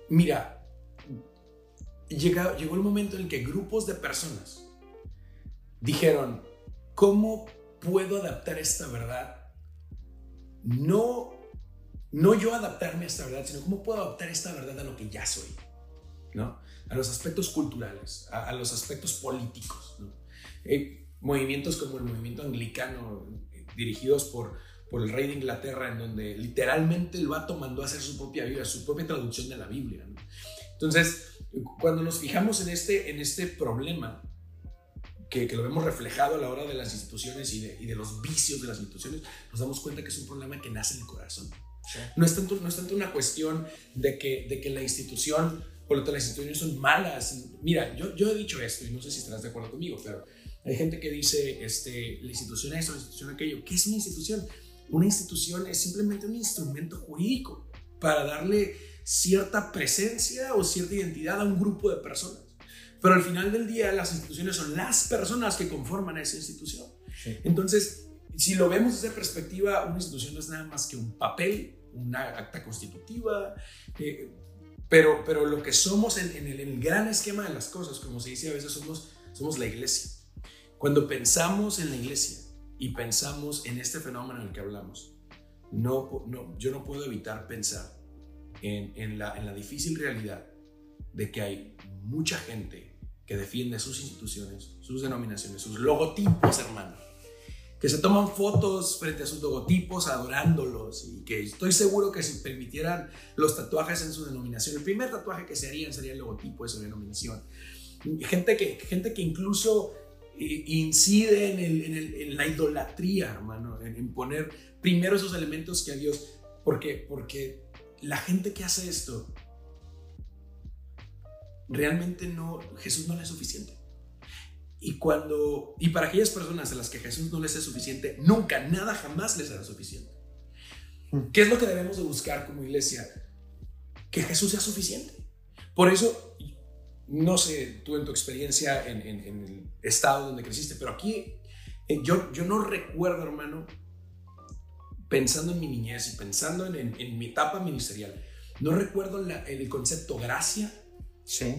mira, llegó, llegó el momento en que grupos de personas dijeron, ¿cómo puedo adaptar esta verdad? No no yo adaptarme a esta verdad, sino cómo puedo adaptar esta verdad a lo que ya soy, ¿no? A los aspectos culturales, a, los aspectos políticos, ¿no? Eh, movimientos como el movimiento anglicano, eh, dirigidos por, por el rey de Inglaterra, en donde literalmente el vato mandó a hacer su propia Biblia, su propia traducción de la Biblia. ¿no? Entonces, cuando nos fijamos en este, en este problema, que, que, lo vemos reflejado a la hora de las instituciones y de, y de los vicios de las instituciones, nos damos cuenta que es un problema que nace en el corazón. No es tanto, no es tanto una cuestión de que, de que la institución, por lo tanto las instituciones son malas. Mira, yo, yo he dicho esto y no sé si estarás de acuerdo conmigo, pero hay gente que dice, este, la institución esto, la institución aquello. ¿Qué es una institución? Una institución es simplemente un instrumento jurídico para darle cierta presencia o cierta identidad a un grupo de personas. Pero al final del día las instituciones son las personas que conforman a esa institución. Entonces, si lo vemos desde perspectiva, una institución no es nada más que un papel una acta constitutiva, eh, pero, pero lo que somos en, el, gran esquema de las cosas, como se dice a veces, somos, somos la iglesia. Cuando pensamos en la iglesia y pensamos en este fenómeno en el que hablamos, no, no, yo no puedo evitar pensar en, en, la, en la difícil realidad de que hay mucha gente que defiende sus instituciones, sus denominaciones, sus logotipos, hermanos que se toman fotos frente a sus logotipos adorándolos y que estoy seguro que si permitieran los tatuajes en su denominación, el primer tatuaje que se harían sería el logotipo de su denominación. Gente que, gente que incluso incide en, la idolatría, hermano, en, poner primero esos elementos que a Dios, porque, porque la gente que hace esto, realmente no, Jesús no le es suficiente. Y cuando y para aquellas personas a las que Jesús no les es suficiente, nunca, nada, jamás les será suficiente. ¿Qué es lo que debemos de buscar como iglesia? Que Jesús sea suficiente. Por eso, no sé tú en tu experiencia en, el estado donde creciste, pero aquí eh, yo, yo no recuerdo, hermano, pensando en mi niñez y pensando en, mi etapa ministerial, no recuerdo el concepto gracia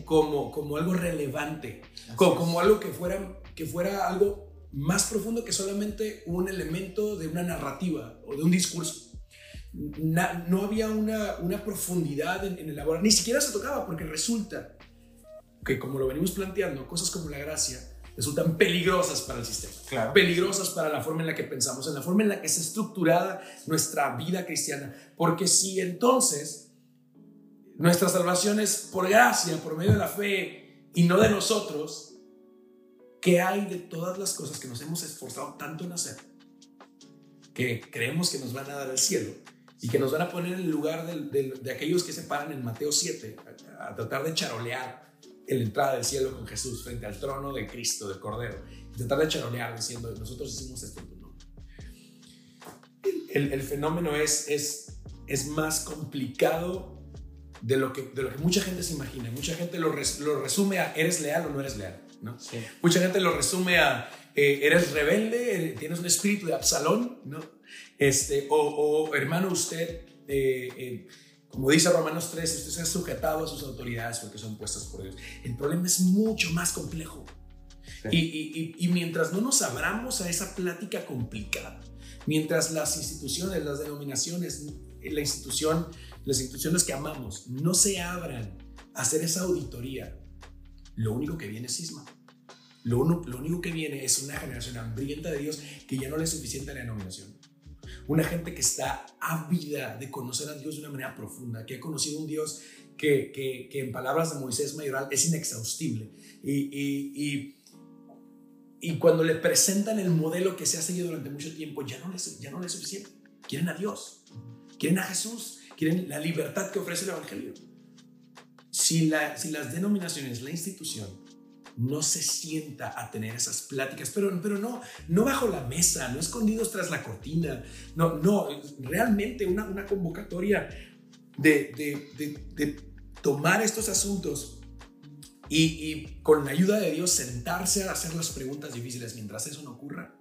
como, como algo relevante, como, algo que fuera, que fuera algo más profundo que solamente un elemento de una narrativa o de un discurso. no había una, una profundidad en, el elaborar, ni siquiera se tocaba, porque resulta que como lo venimos planteando, cosas como la gracia resultan peligrosas para el sistema, peligrosas para la forma en la que pensamos, en la forma en la que está estructurada nuestra vida cristiana, porque si entonces nuestra salvación es por gracia, por medio de la fe y no de nosotros, ¿qué hay de todas las cosas que nos hemos esforzado tanto en hacer? Que creemos que nos van a dar el cielo y que nos van a poner en el lugar de, aquellos que se paran en Mateo 7 a, tratar de charolear en la entrada del cielo con Jesús frente al trono de Cristo, del Cordero. Y tratar de charolear diciendo, nosotros hicimos esto en tu nombre. El, fenómeno es, es, es más complicado de lo, que, de lo que mucha gente se imagina. Mucha gente lo, lo resume a eres leal o no eres leal. ¿no? Mucha gente lo resume a eh, eres rebelde, tienes un espíritu de Absalón, ¿no? Este, o, hermano, usted, eh, eh, como dice Romanos 3, usted se ha sujetado a sus autoridades porque son puestas por Dios. El problema es mucho más complejo. Y, y, mientras no nos abramos a esa plática complicada, mientras las instituciones, las denominaciones, la institución, las instituciones que amamos no se abran a hacer esa auditoría, lo único que viene es cisma. Lo, lo único que viene es una generación hambrienta de Dios que ya no le es suficiente la denominación. Una gente que está ávida de conocer a Dios de una manera profunda, que ha conocido un Dios que, que, que en palabras de Moisés Mayoral es inexhaustible. Y, y, y, y, cuando le presentan el modelo que se ha seguido durante mucho tiempo, ya no, les, ya no es suficiente. Quieren a Dios, quieren a Jesús, quieren la libertad que ofrece el Evangelio. Si, la, si las denominaciones, la institución, no se sienta a tener esas pláticas, pero, pero no, no bajo la mesa, no escondidos tras la cortina, no, no, realmente una, una convocatoria de, de, de, tomar estos asuntos y, con la ayuda de Dios sentarse a hacer las preguntas difíciles mientras eso no ocurra.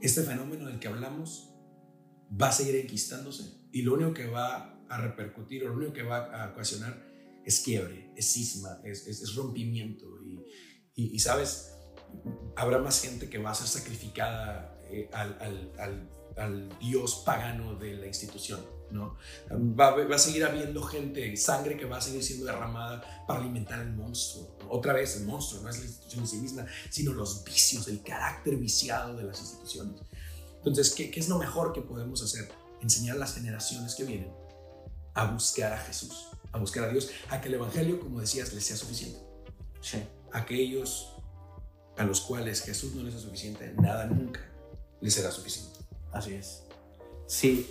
Este fenómeno del que hablamos va a seguir enquistándose y lo único que va a repercutir o lo único que va a ocasionar es quiebre, es cisma, es, es, es rompimiento y, y, sabes, habrá más gente que va a ser sacrificada eh, al, al, al, Dios pagano de la institución. ¿no? Va, va, a seguir habiendo gente, sangre que va a seguir siendo derramada para alimentar el monstruo. Otra vez, el monstruo no es la institución en sí misma, sino los vicios, el carácter viciado de las instituciones. Entonces, ¿qué, qué es lo mejor que podemos hacer? Enseñar a las generaciones que vienen a buscar a Jesús, a buscar a Dios, a que el Evangelio, como decías, les sea suficiente. Sí aquellos a los cuales Jesús no les es suficiente, nada nunca les será suficiente. Así es. Sí,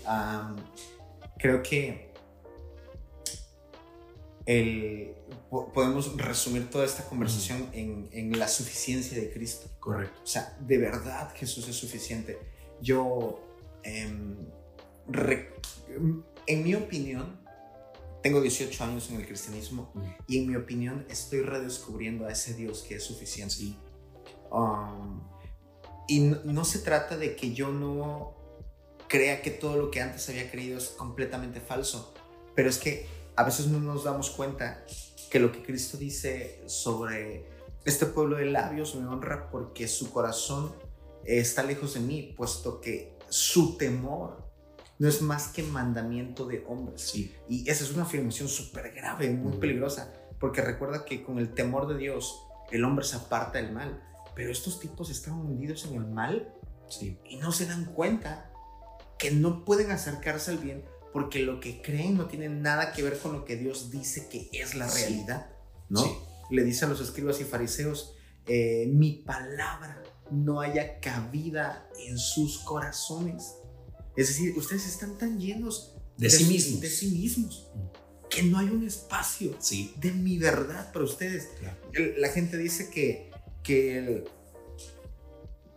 creo que podemos resumir toda esta conversación en, la suficiencia de Cristo. Correcto. O sea, de verdad Jesús es suficiente. Yo, em, en mi opinión, tengo 18 años en el cristianismo y en mi opinión estoy redescubriendo a ese Dios que es suficiente. Um, y no, se trata de que yo no crea que todo lo que antes había creído es completamente falso, pero es que a veces no nos damos cuenta que lo que Cristo dice sobre este pueblo de labios me honra porque su corazón está lejos de mí, puesto que su temor no es más que mandamiento de hombres. Sí. Y esa es una afirmación súper grave, muy peligrosa, porque recuerda que con el temor de Dios el hombre se aparta del mal, pero estos tipos están hundidos en el mal sí. y no se dan cuenta que no pueden acercarse al bien porque lo que creen no tiene nada que ver con lo que Dios dice que es la realidad, ¿no? Le dice a los escribas y fariseos, eh, mi palabra no haya cabida en sus corazones. Es decir, ustedes están tan llenos de, sí mismos. De sí mismos que no hay un espacio sí. de mi verdad para ustedes. La gente dice que, que,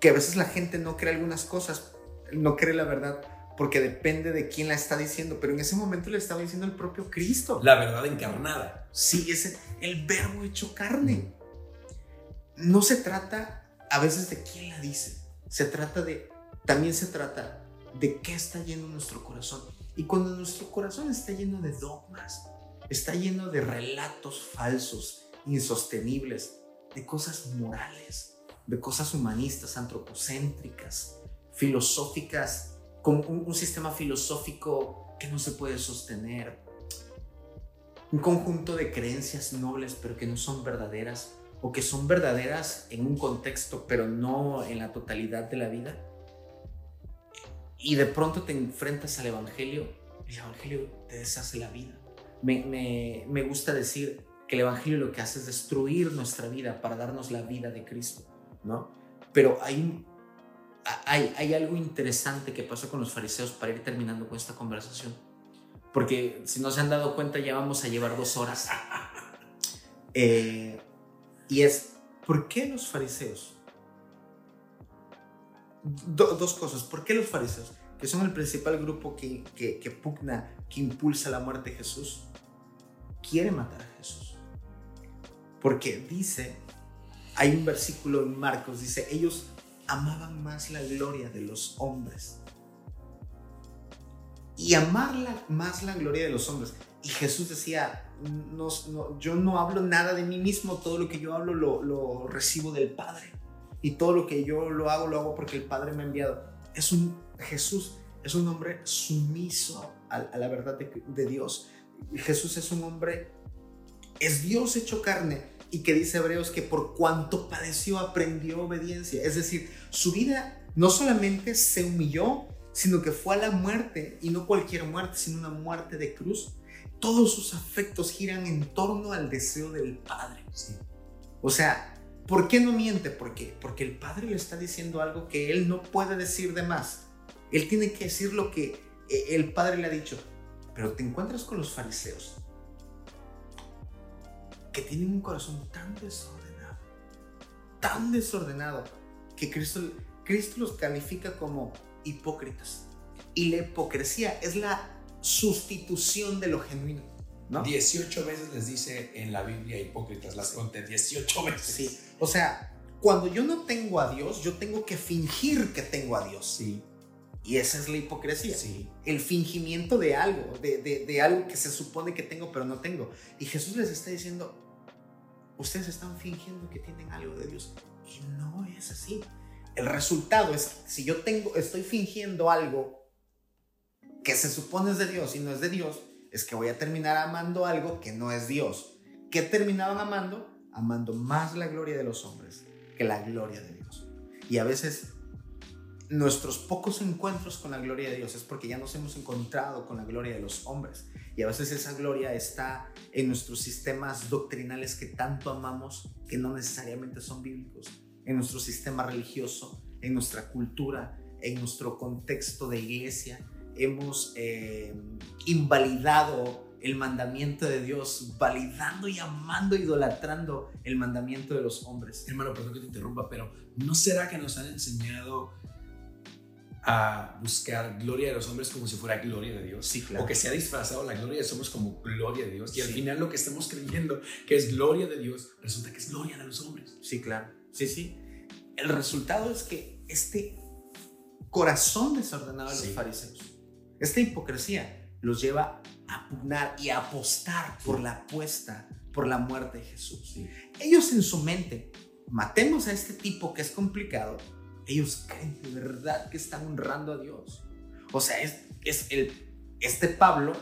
que a veces la gente no cree algunas cosas, no cree la verdad porque depende de quién la está diciendo, pero en ese momento le estaba diciendo el propio Cristo. La verdad encarnada. Sí, es el verbo hecho carne. No se trata a veces de quién la dice, se trata de, también se trata de qué está lleno nuestro corazón. Y cuando nuestro corazón está lleno de dogmas, está lleno de relatos falsos, insostenibles, de cosas morales, de cosas humanistas, antropocéntricas, filosóficas, con un, sistema filosófico que no se puede sostener, un conjunto de creencias nobles pero que no son verdaderas o que son verdaderas en un contexto pero no en la totalidad de la vida y de pronto te enfrentas al Evangelio, el Evangelio te deshace la vida, me, me, gusta decir que el Evangelio lo que hace es destruir nuestra vida para darnos la vida de Cristo, ¿no? Pero hay, hay, hay algo interesante que pasó con los fariseos para ir terminando con esta conversación. Porque si no se han dado cuenta ya vamos a llevar dos horas. Eh, y es, ¿por qué los fariseos? Dos cosas. ¿Por qué los fariseos? Que son el principal grupo que, que, pugna, que impulsa la muerte de Jesús quiere matar a Jesús. Porque dice, hay un versículo en Marcos, dice, ellos amaban más la gloria de los hombres. Y amar más la gloria de los hombres. Y Jesús decía, no, yo no hablo nada de mí mismo, todo lo que yo hablo lo, recibo del Padre. Y todo lo que yo lo hago, lo hago porque el Padre me ha enviado. Es un Jesús, es un hombre sumiso a, la verdad de, de Dios. Jesús es un hombre, es Dios hecho carne y que dice Hebreos que por cuanto padeció aprendió obediencia. Es decir, su vida no solamente se humilló, sino que fue a la muerte y no cualquier muerte, sino una muerte de cruz. Todos sus afectos giran en torno al deseo del Padre. O sea, ¿por qué no miente? Porque el Padre le está diciendo algo que él no puede decir de más. Él tiene que decir lo que eh, el Padre le ha dicho. Pero te encuentras con los fariseos que tienen un corazón tan desordenado, tan desordenado, que Cristo, Cristo los califica como hipócritas. Y la hipocresía es la sustitución de lo genuino. ¿No? 18 veces les dice en la Biblia hipócritas, las conté 18 veces. Sí, o sea, cuando yo no tengo a Dios, yo tengo que fingir que tengo a Dios. Sí. Y esa es la hipocresía. Sí. El fingimiento de algo, de, de, algo que se supone que tengo, pero no tengo. Y Jesús les está diciendo, ustedes están fingiendo que tienen algo de Dios. Y no es así. El resultado es, si yo tengo, estoy fingiendo algo que se supone es de Dios y no es de Dios, es que voy a terminar amando algo que no es Dios. ¿Qué terminaban amando? Amando más la gloria de los hombres que la gloria de Dios. Y a veces nuestros pocos encuentros con la gloria de Dios es porque ya nos hemos encontrado con la gloria de los hombres. Y a veces esa gloria está en nuestros sistemas doctrinales que tanto amamos, que no necesariamente son bíblicos, en nuestro sistema religioso, en nuestra cultura, en nuestro contexto de iglesia. Hemos eh, invalidado el mandamiento de Dios, validando y amando, idolatrando el mandamiento de los hombres. Hermano, perdón que te interrumpa, pero ¿no será que nos han enseñado a buscar gloria de los hombres como si fuera gloria de Dios. Sí, claro. O que se ha disfrazado la gloria de los hombres como gloria de Dios. Y al final lo que estamos creyendo que es gloria de Dios, resulta que es gloria de los hombres. Sí, claro. Sí, sí. El resultado es que este corazón desordenado de los fariseos, esta hipocresía, los lleva a pugnar y a apostar por la apuesta, por la muerte de Jesús. Ellos en su mente, matemos a este tipo que es complicado, ellos creen de verdad que están honrando a Dios. O sea, es, es el, este Pablo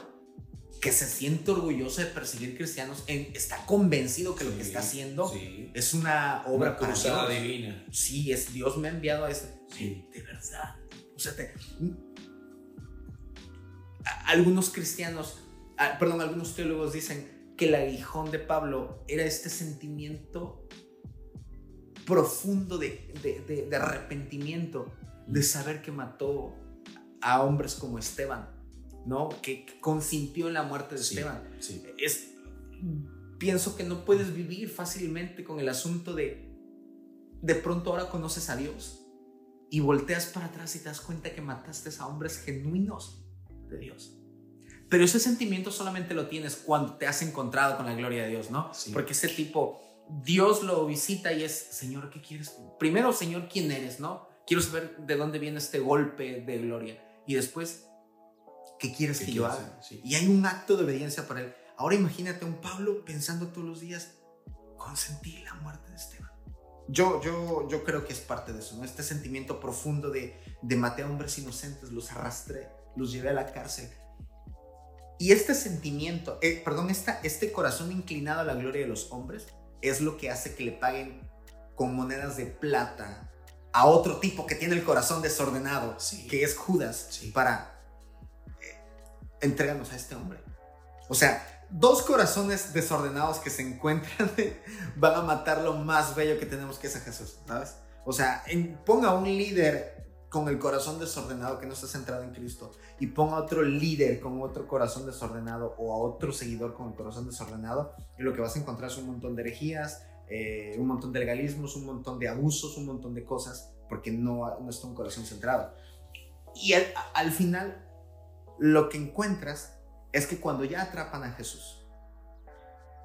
que se siente orgulloso de perseguir cristianos, está convencido que lo que está haciendo es una obra cruzada divina. Sí, es Dios me ha enviado a eso. Sí, de verdad. O sea, algunos cristianos, perdón, algunos teólogos dicen que el aguijón de Pablo era este sentimiento profundo de, arrepentimiento, de saber que mató a hombres como Esteban, ¿no? Que, consintió en la muerte de Esteban. Es, pienso que no puedes vivir fácilmente con el asunto de de pronto ahora conoces a Dios y volteas para atrás y te das cuenta que mataste a hombres genuinos de Dios. Pero ese sentimiento solamente lo tienes cuando te has encontrado con la gloria de Dios, ¿no? Porque ese tipo Dios lo visita y es, Señor, ¿qué quieres? Primero, Señor, ¿quién eres? ¿No? Quiero saber de dónde viene este golpe de gloria. Y después, ¿qué quieres que yo haga? Y hay un acto de obediencia para él. Ahora imagínate a un Pablo pensando todos los días, consentí la muerte de Esteban. Yo, yo, yo creo que es parte de eso, ¿no? Este sentimiento profundo de, de maté a hombres inocentes, los arrastré, los llevé a la cárcel. Y este sentimiento, eh, perdón, esta, este corazón inclinado a la gloria de los hombres, es lo que hace que le paguen con monedas de plata a otro tipo que tiene el corazón desordenado, que es Judas, para eh, entregarnos a este hombre. O sea, dos corazones desordenados que se encuentran van a matar lo más bello que tenemos, que es a Jesús, ¿sabes? O sea, ponga un líder con el corazón desordenado que no está centrado en Cristo y ponga otro líder con otro corazón desordenado o a otro seguidor con el corazón desordenado y lo que vas a encontrar es un montón de herejías, eh, un montón de legalismos, un montón de abusos, un montón de cosas porque no, no está un corazón centrado. Y al, al final lo que encuentras es que cuando ya atrapan a Jesús,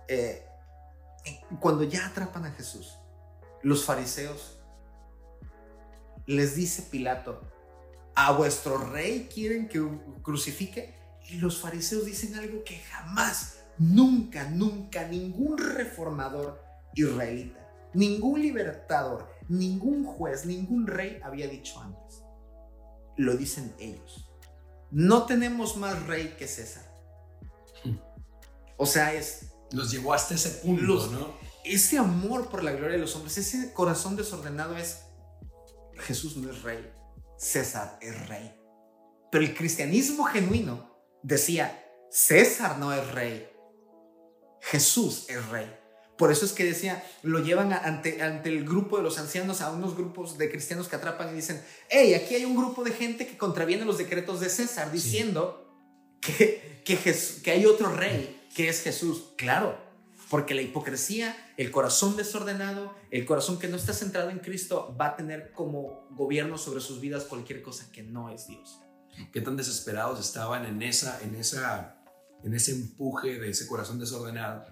eh, cuando ya atrapan a Jesús, los fariseos les dice Pilato, a vuestro rey quieren que crucifique, y los fariseos dicen algo que jamás, nunca, nunca, ningún reformador israelita, ningún libertador, ningún juez, ningún rey había dicho antes. Lo dicen ellos. No tenemos más rey que César. O sea, es... Los llevó hasta ese punto, ¿no? Ese amor por la gloria de los hombres, ese corazón desordenado es... Jesús no es rey, César es rey. Pero el cristianismo genuino decía, César no es rey, Jesús es rey. Por eso es que decía, lo llevan ante, ante el grupo de los ancianos, a unos grupos de cristianos que atrapan y dicen, hey, aquí hay un grupo de gente que contraviene los decretos de César, diciendo que, que, que hay otro rey ¿Qué es Jesús? Claro, porque la hipocresía, el corazón desordenado, el corazón que no está centrado en Cristo va a tener como gobierno sobre sus vidas cualquier cosa que no es Dios. Qué tan desesperados estaban en esa en esa en ese empuje de ese corazón desordenado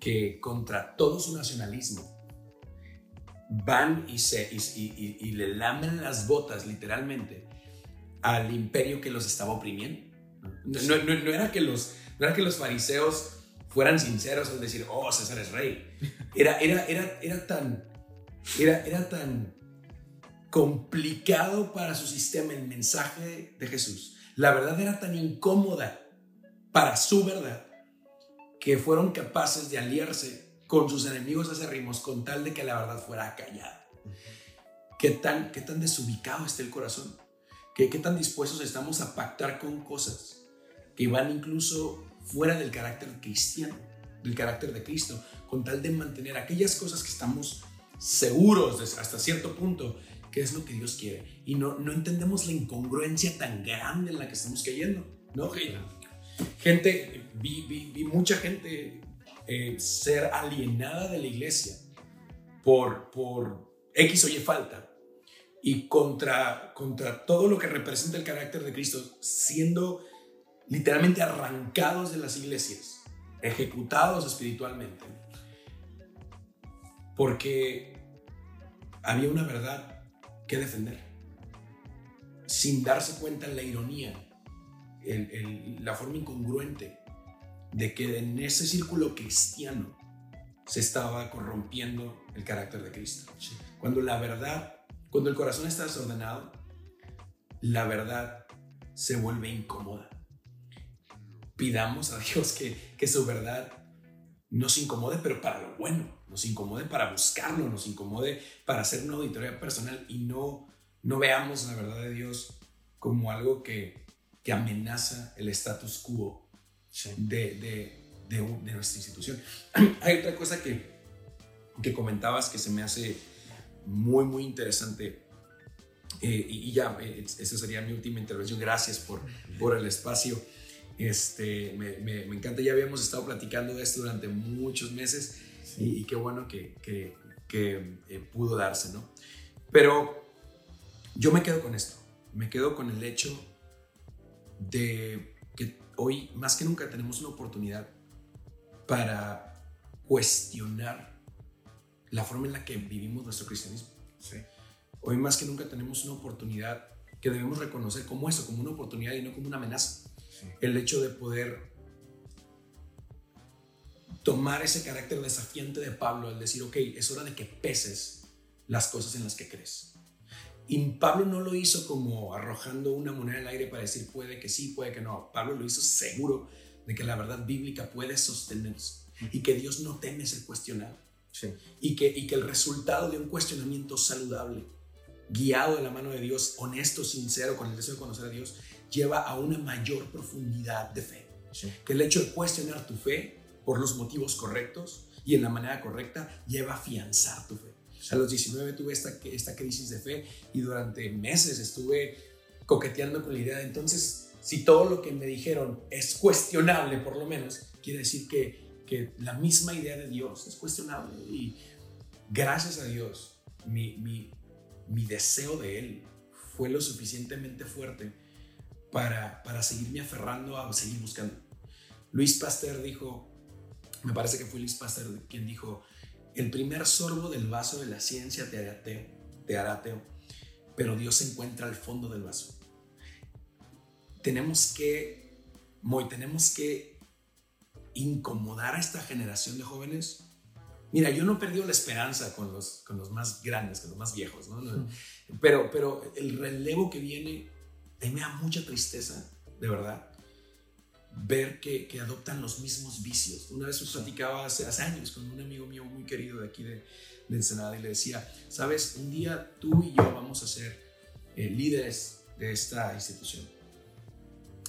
que contra todo su nacionalismo van y se y, y le lamen las botas literalmente al imperio que los estaba oprimiendo. No, no, no, era que los no era que los fariseos fueran sinceros al decir, oh, César es rey. Era, era, era, era, tan, era, era tan complicado para su sistema el mensaje de Jesús. La verdad era tan incómoda para su verdad que fueron capaces de aliarse con sus enemigos acérrimos con tal de que la verdad fuera callada. ¿Qué tan, qué tan desubicado está el corazón? ¿Qué, ¿Qué tan dispuestos estamos a pactar con cosas que van incluso fuera del carácter cristiano, del carácter de Cristo, con tal de mantener aquellas cosas que estamos seguros hasta cierto punto que es lo que Dios quiere. Y no, no entendemos la incongruencia tan grande en la que estamos cayendo. ¿no? Gente, vi, vi, mucha gente eh, ser alienada de la iglesia por, por X o Y falta y contra, contra todo lo que representa el carácter de Cristo, siendo literalmente arrancados de las iglesias, ejecutados espiritualmente, porque había una verdad que defender, sin darse cuenta la ironía, la forma incongruente de que en ese círculo cristiano se estaba corrompiendo el carácter de Cristo. Cuando la verdad, cuando el corazón está desordenado, la verdad se vuelve incómoda pidamos a Dios que, que su verdad nos incomode, pero para lo bueno, nos incomode para buscarlo, nos incomode para hacer una auditoría personal y no, no veamos la verdad de Dios como algo que, que amenaza el status quo de, de, de, nuestra institución. Hay otra cosa que, que comentabas que se me hace muy, muy interesante. Eh, y, ya, eh, esa sería mi última intervención. Gracias por, por el espacio. Este, me, me, encanta, ya habíamos estado platicando de esto durante muchos meses y, qué bueno que, que, que eh, pudo darse, ¿no? Pero yo me quedo con esto, me quedo con el hecho de que hoy más que nunca tenemos una oportunidad para cuestionar la forma en la que vivimos nuestro cristianismo. Sí. Hoy más que nunca tenemos una oportunidad que debemos reconocer como eso, como una oportunidad y no como una amenaza el hecho de poder tomar ese carácter desafiante de Pablo al decir, ok, es hora de que peses las cosas en las que crees. Y Pablo no lo hizo como arrojando una moneda al aire para decir puede que sí, puede que no. Pablo lo hizo seguro de que la verdad bíblica puede sostenerse y que Dios no teme ser cuestionado. Y, que, y que el resultado de un cuestionamiento saludable, guiado de la mano de Dios, honesto, sincero, con el deseo de conocer a Dios, lleva a una mayor profundidad de fe. Que el hecho de cuestionar tu fe por los motivos correctos y en la manera correcta lleva a afianzar tu fe. A los 19 tuve esta, esta crisis de fe y durante meses estuve coqueteando con la idea de entonces, si todo lo que me dijeron es cuestionable por lo menos, quiere decir que, que la misma idea de Dios es cuestionable. Y gracias a Dios, mi, mi, mi deseo de Él fue lo suficientemente fuerte para, para seguirme aferrando a seguir buscando. Luis Pasteur dijo, me parece que fue Luis Pasteur quien dijo, el primer sorbo del vaso de la ciencia te hará ateo, te hará ateo pero Dios se encuentra al fondo del vaso. Tenemos que, muy, tenemos que incomodar a esta generación de jóvenes. Mira, yo no he perdido la esperanza con los, con los más grandes, con los más viejos, ¿no? Pero, pero el relevo que viene, a mí me da mucha tristeza, de verdad ver que, que, adoptan los mismos vicios. Una vez platicaba hace, hace, años con un amigo mío muy querido de aquí de, de, Ensenada y le decía, sabes, un día tú y yo vamos a ser eh, líderes de esta institución.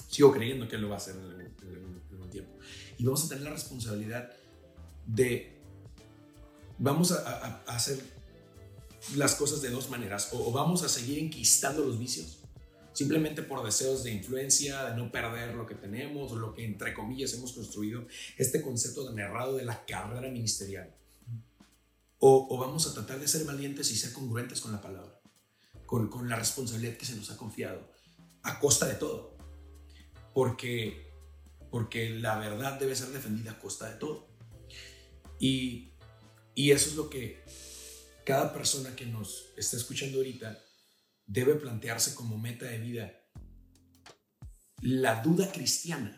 Sigo creyendo que él lo va a hacer en algún, tiempo. Y vamos a tener la responsabilidad de, vamos a, a, a hacer las cosas de dos maneras, o, o vamos a seguir enquistando los vicios simplemente por deseos de influencia, de no perder lo que tenemos o lo que entre comillas hemos construido, este concepto tan errado de la carrera ministerial. O, vamos a tratar de ser valientes y ser congruentes con la palabra, con, con la responsabilidad que se nos ha confiado, a costa de todo. Porque, porque la verdad debe ser defendida a costa de todo. Y, y eso es lo que cada persona que nos está escuchando ahorita debe plantearse como meta de vida la duda cristiana,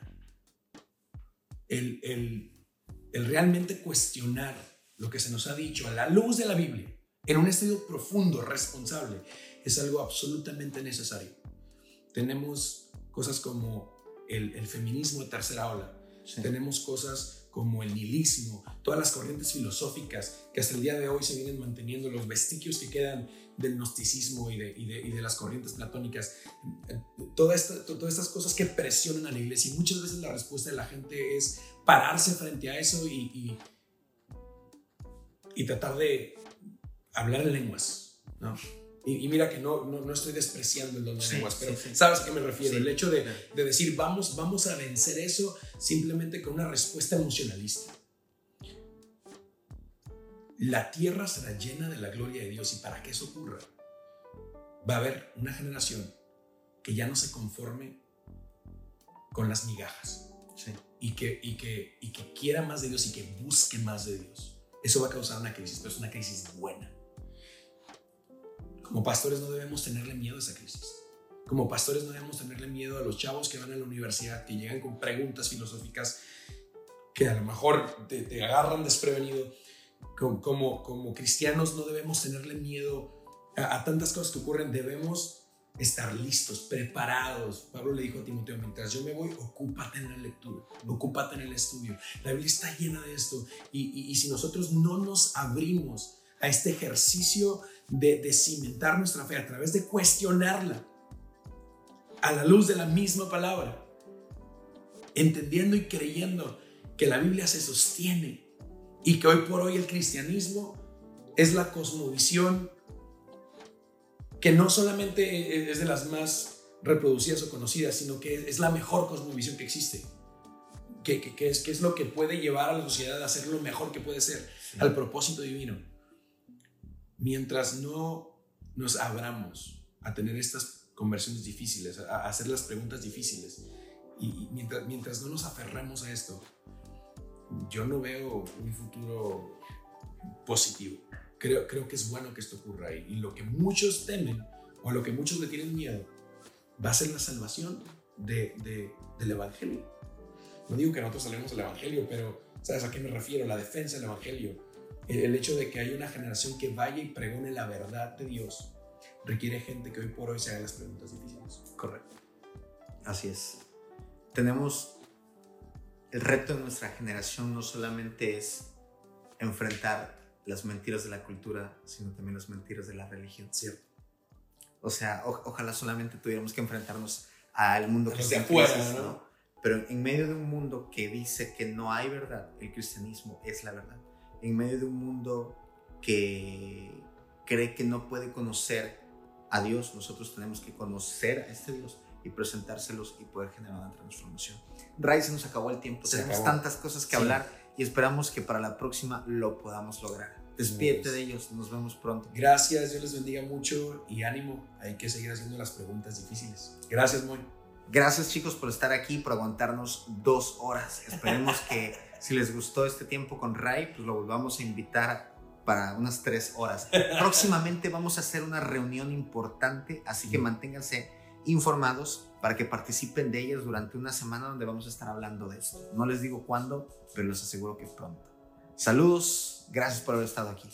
el, el, realmente cuestionar lo que se nos ha dicho a la luz de la Biblia, en un estudio profundo, responsable, es algo absolutamente necesario. Tenemos cosas como el, el feminismo de tercera ola, tenemos cosas como el nihilismo, todas las corrientes filosóficas que hasta el día de hoy se vienen manteniendo, los vestigios que quedan del gnosticismo y de, y de, y de las corrientes platónicas, todas estas cosas que presionan a la iglesia. Y muchas veces la respuesta de la gente es pararse frente a eso y, y, tratar de hablar en lenguas. ¿no? Y, mira que no, no, no, estoy despreciando el don de lenguas, pero sabes a qué me refiero. el hecho de, de, decir vamos, vamos a vencer eso simplemente con una respuesta emocionalista la tierra será llena de la gloria de Dios y para que eso ocurra, va a haber una generación que ya no se conforme con las migajas y, que, y, que, y que quiera más de Dios y que busque más de Dios. Eso va a causar una crisis, pero es una crisis buena. Como pastores no debemos tenerle miedo a esa crisis. Como pastores no debemos tenerle miedo a los chavos que van a la universidad, que llegan con preguntas filosóficas que a lo mejor te, agarran desprevenido como, como, cristianos no debemos tenerle miedo a, tantas cosas que ocurren, debemos estar listos, preparados. Pablo le dijo a Timoteo, mientras yo me voy, ocúpate en la lectura, ocúpate en el estudio. La Biblia está llena de esto. Y, si nosotros no nos abrimos a este ejercicio de, de, cimentar nuestra fe a través de cuestionarla a la luz de la misma palabra, entendiendo y creyendo que la Biblia se sostiene y que hoy por hoy el cristianismo es la cosmovisión que no solamente es de las más reproducidas o conocidas, sino que es la mejor cosmovisión que existe. Que, que, es, que es lo que puede llevar a la sociedad a hacer lo mejor que puede ser, al propósito divino. Mientras no nos abramos a tener estas conversiones difíciles, a, hacer las preguntas difíciles, y, mientras, mientras no nos aferremos a esto, yo no veo un futuro positivo. Creo, creo que es bueno que esto ocurra y, y lo que muchos temen o lo que muchos le tienen miedo va a ser la salvación de, de, del Evangelio. No digo que nosotros salgamos del Evangelio, pero ¿sabes a qué me refiero? La defensa del Evangelio. El, hecho de que haya una generación que vaya y pregone la verdad de Dios requiere gente que hoy por hoy se haga las preguntas difíciles. Correcto. Así es. Tenemos el reto de nuestra generación no solamente es enfrentar las mentiras de la cultura, sino también las mentiras de la religión. Cierto. O sea, ojalá solamente tuviéramos que enfrentarnos al mundo que se afuera, ¿no? Pero en medio de un mundo que dice que no hay verdad, el cristianismo es la verdad. En medio de un mundo que cree que no puede conocer a Dios, nosotros tenemos que conocer a este Dios y presentárselos y poder generar una transformación. Ray, se nos acabó el tiempo, Se tenemos acabó. tantas cosas que Sí. hablar y esperamos que para la próxima lo podamos lograr. Despídete de ellos, nos vemos pronto. Gracias, Dios les bendiga mucho y ánimo. Hay que seguir haciendo las preguntas difíciles. Gracias, Moy. Gracias chicos por estar aquí, por aguantarnos dos horas. Esperemos que si les gustó este tiempo con Ray, pues lo volvamos a invitar para unas tres horas. Próximamente vamos a hacer una reunión importante, así que manténganse informados para que participen de ellas durante una semana donde vamos a estar hablando de esto. No les digo cuándo, pero les aseguro que pronto. Saludos, gracias por haber estado aquí.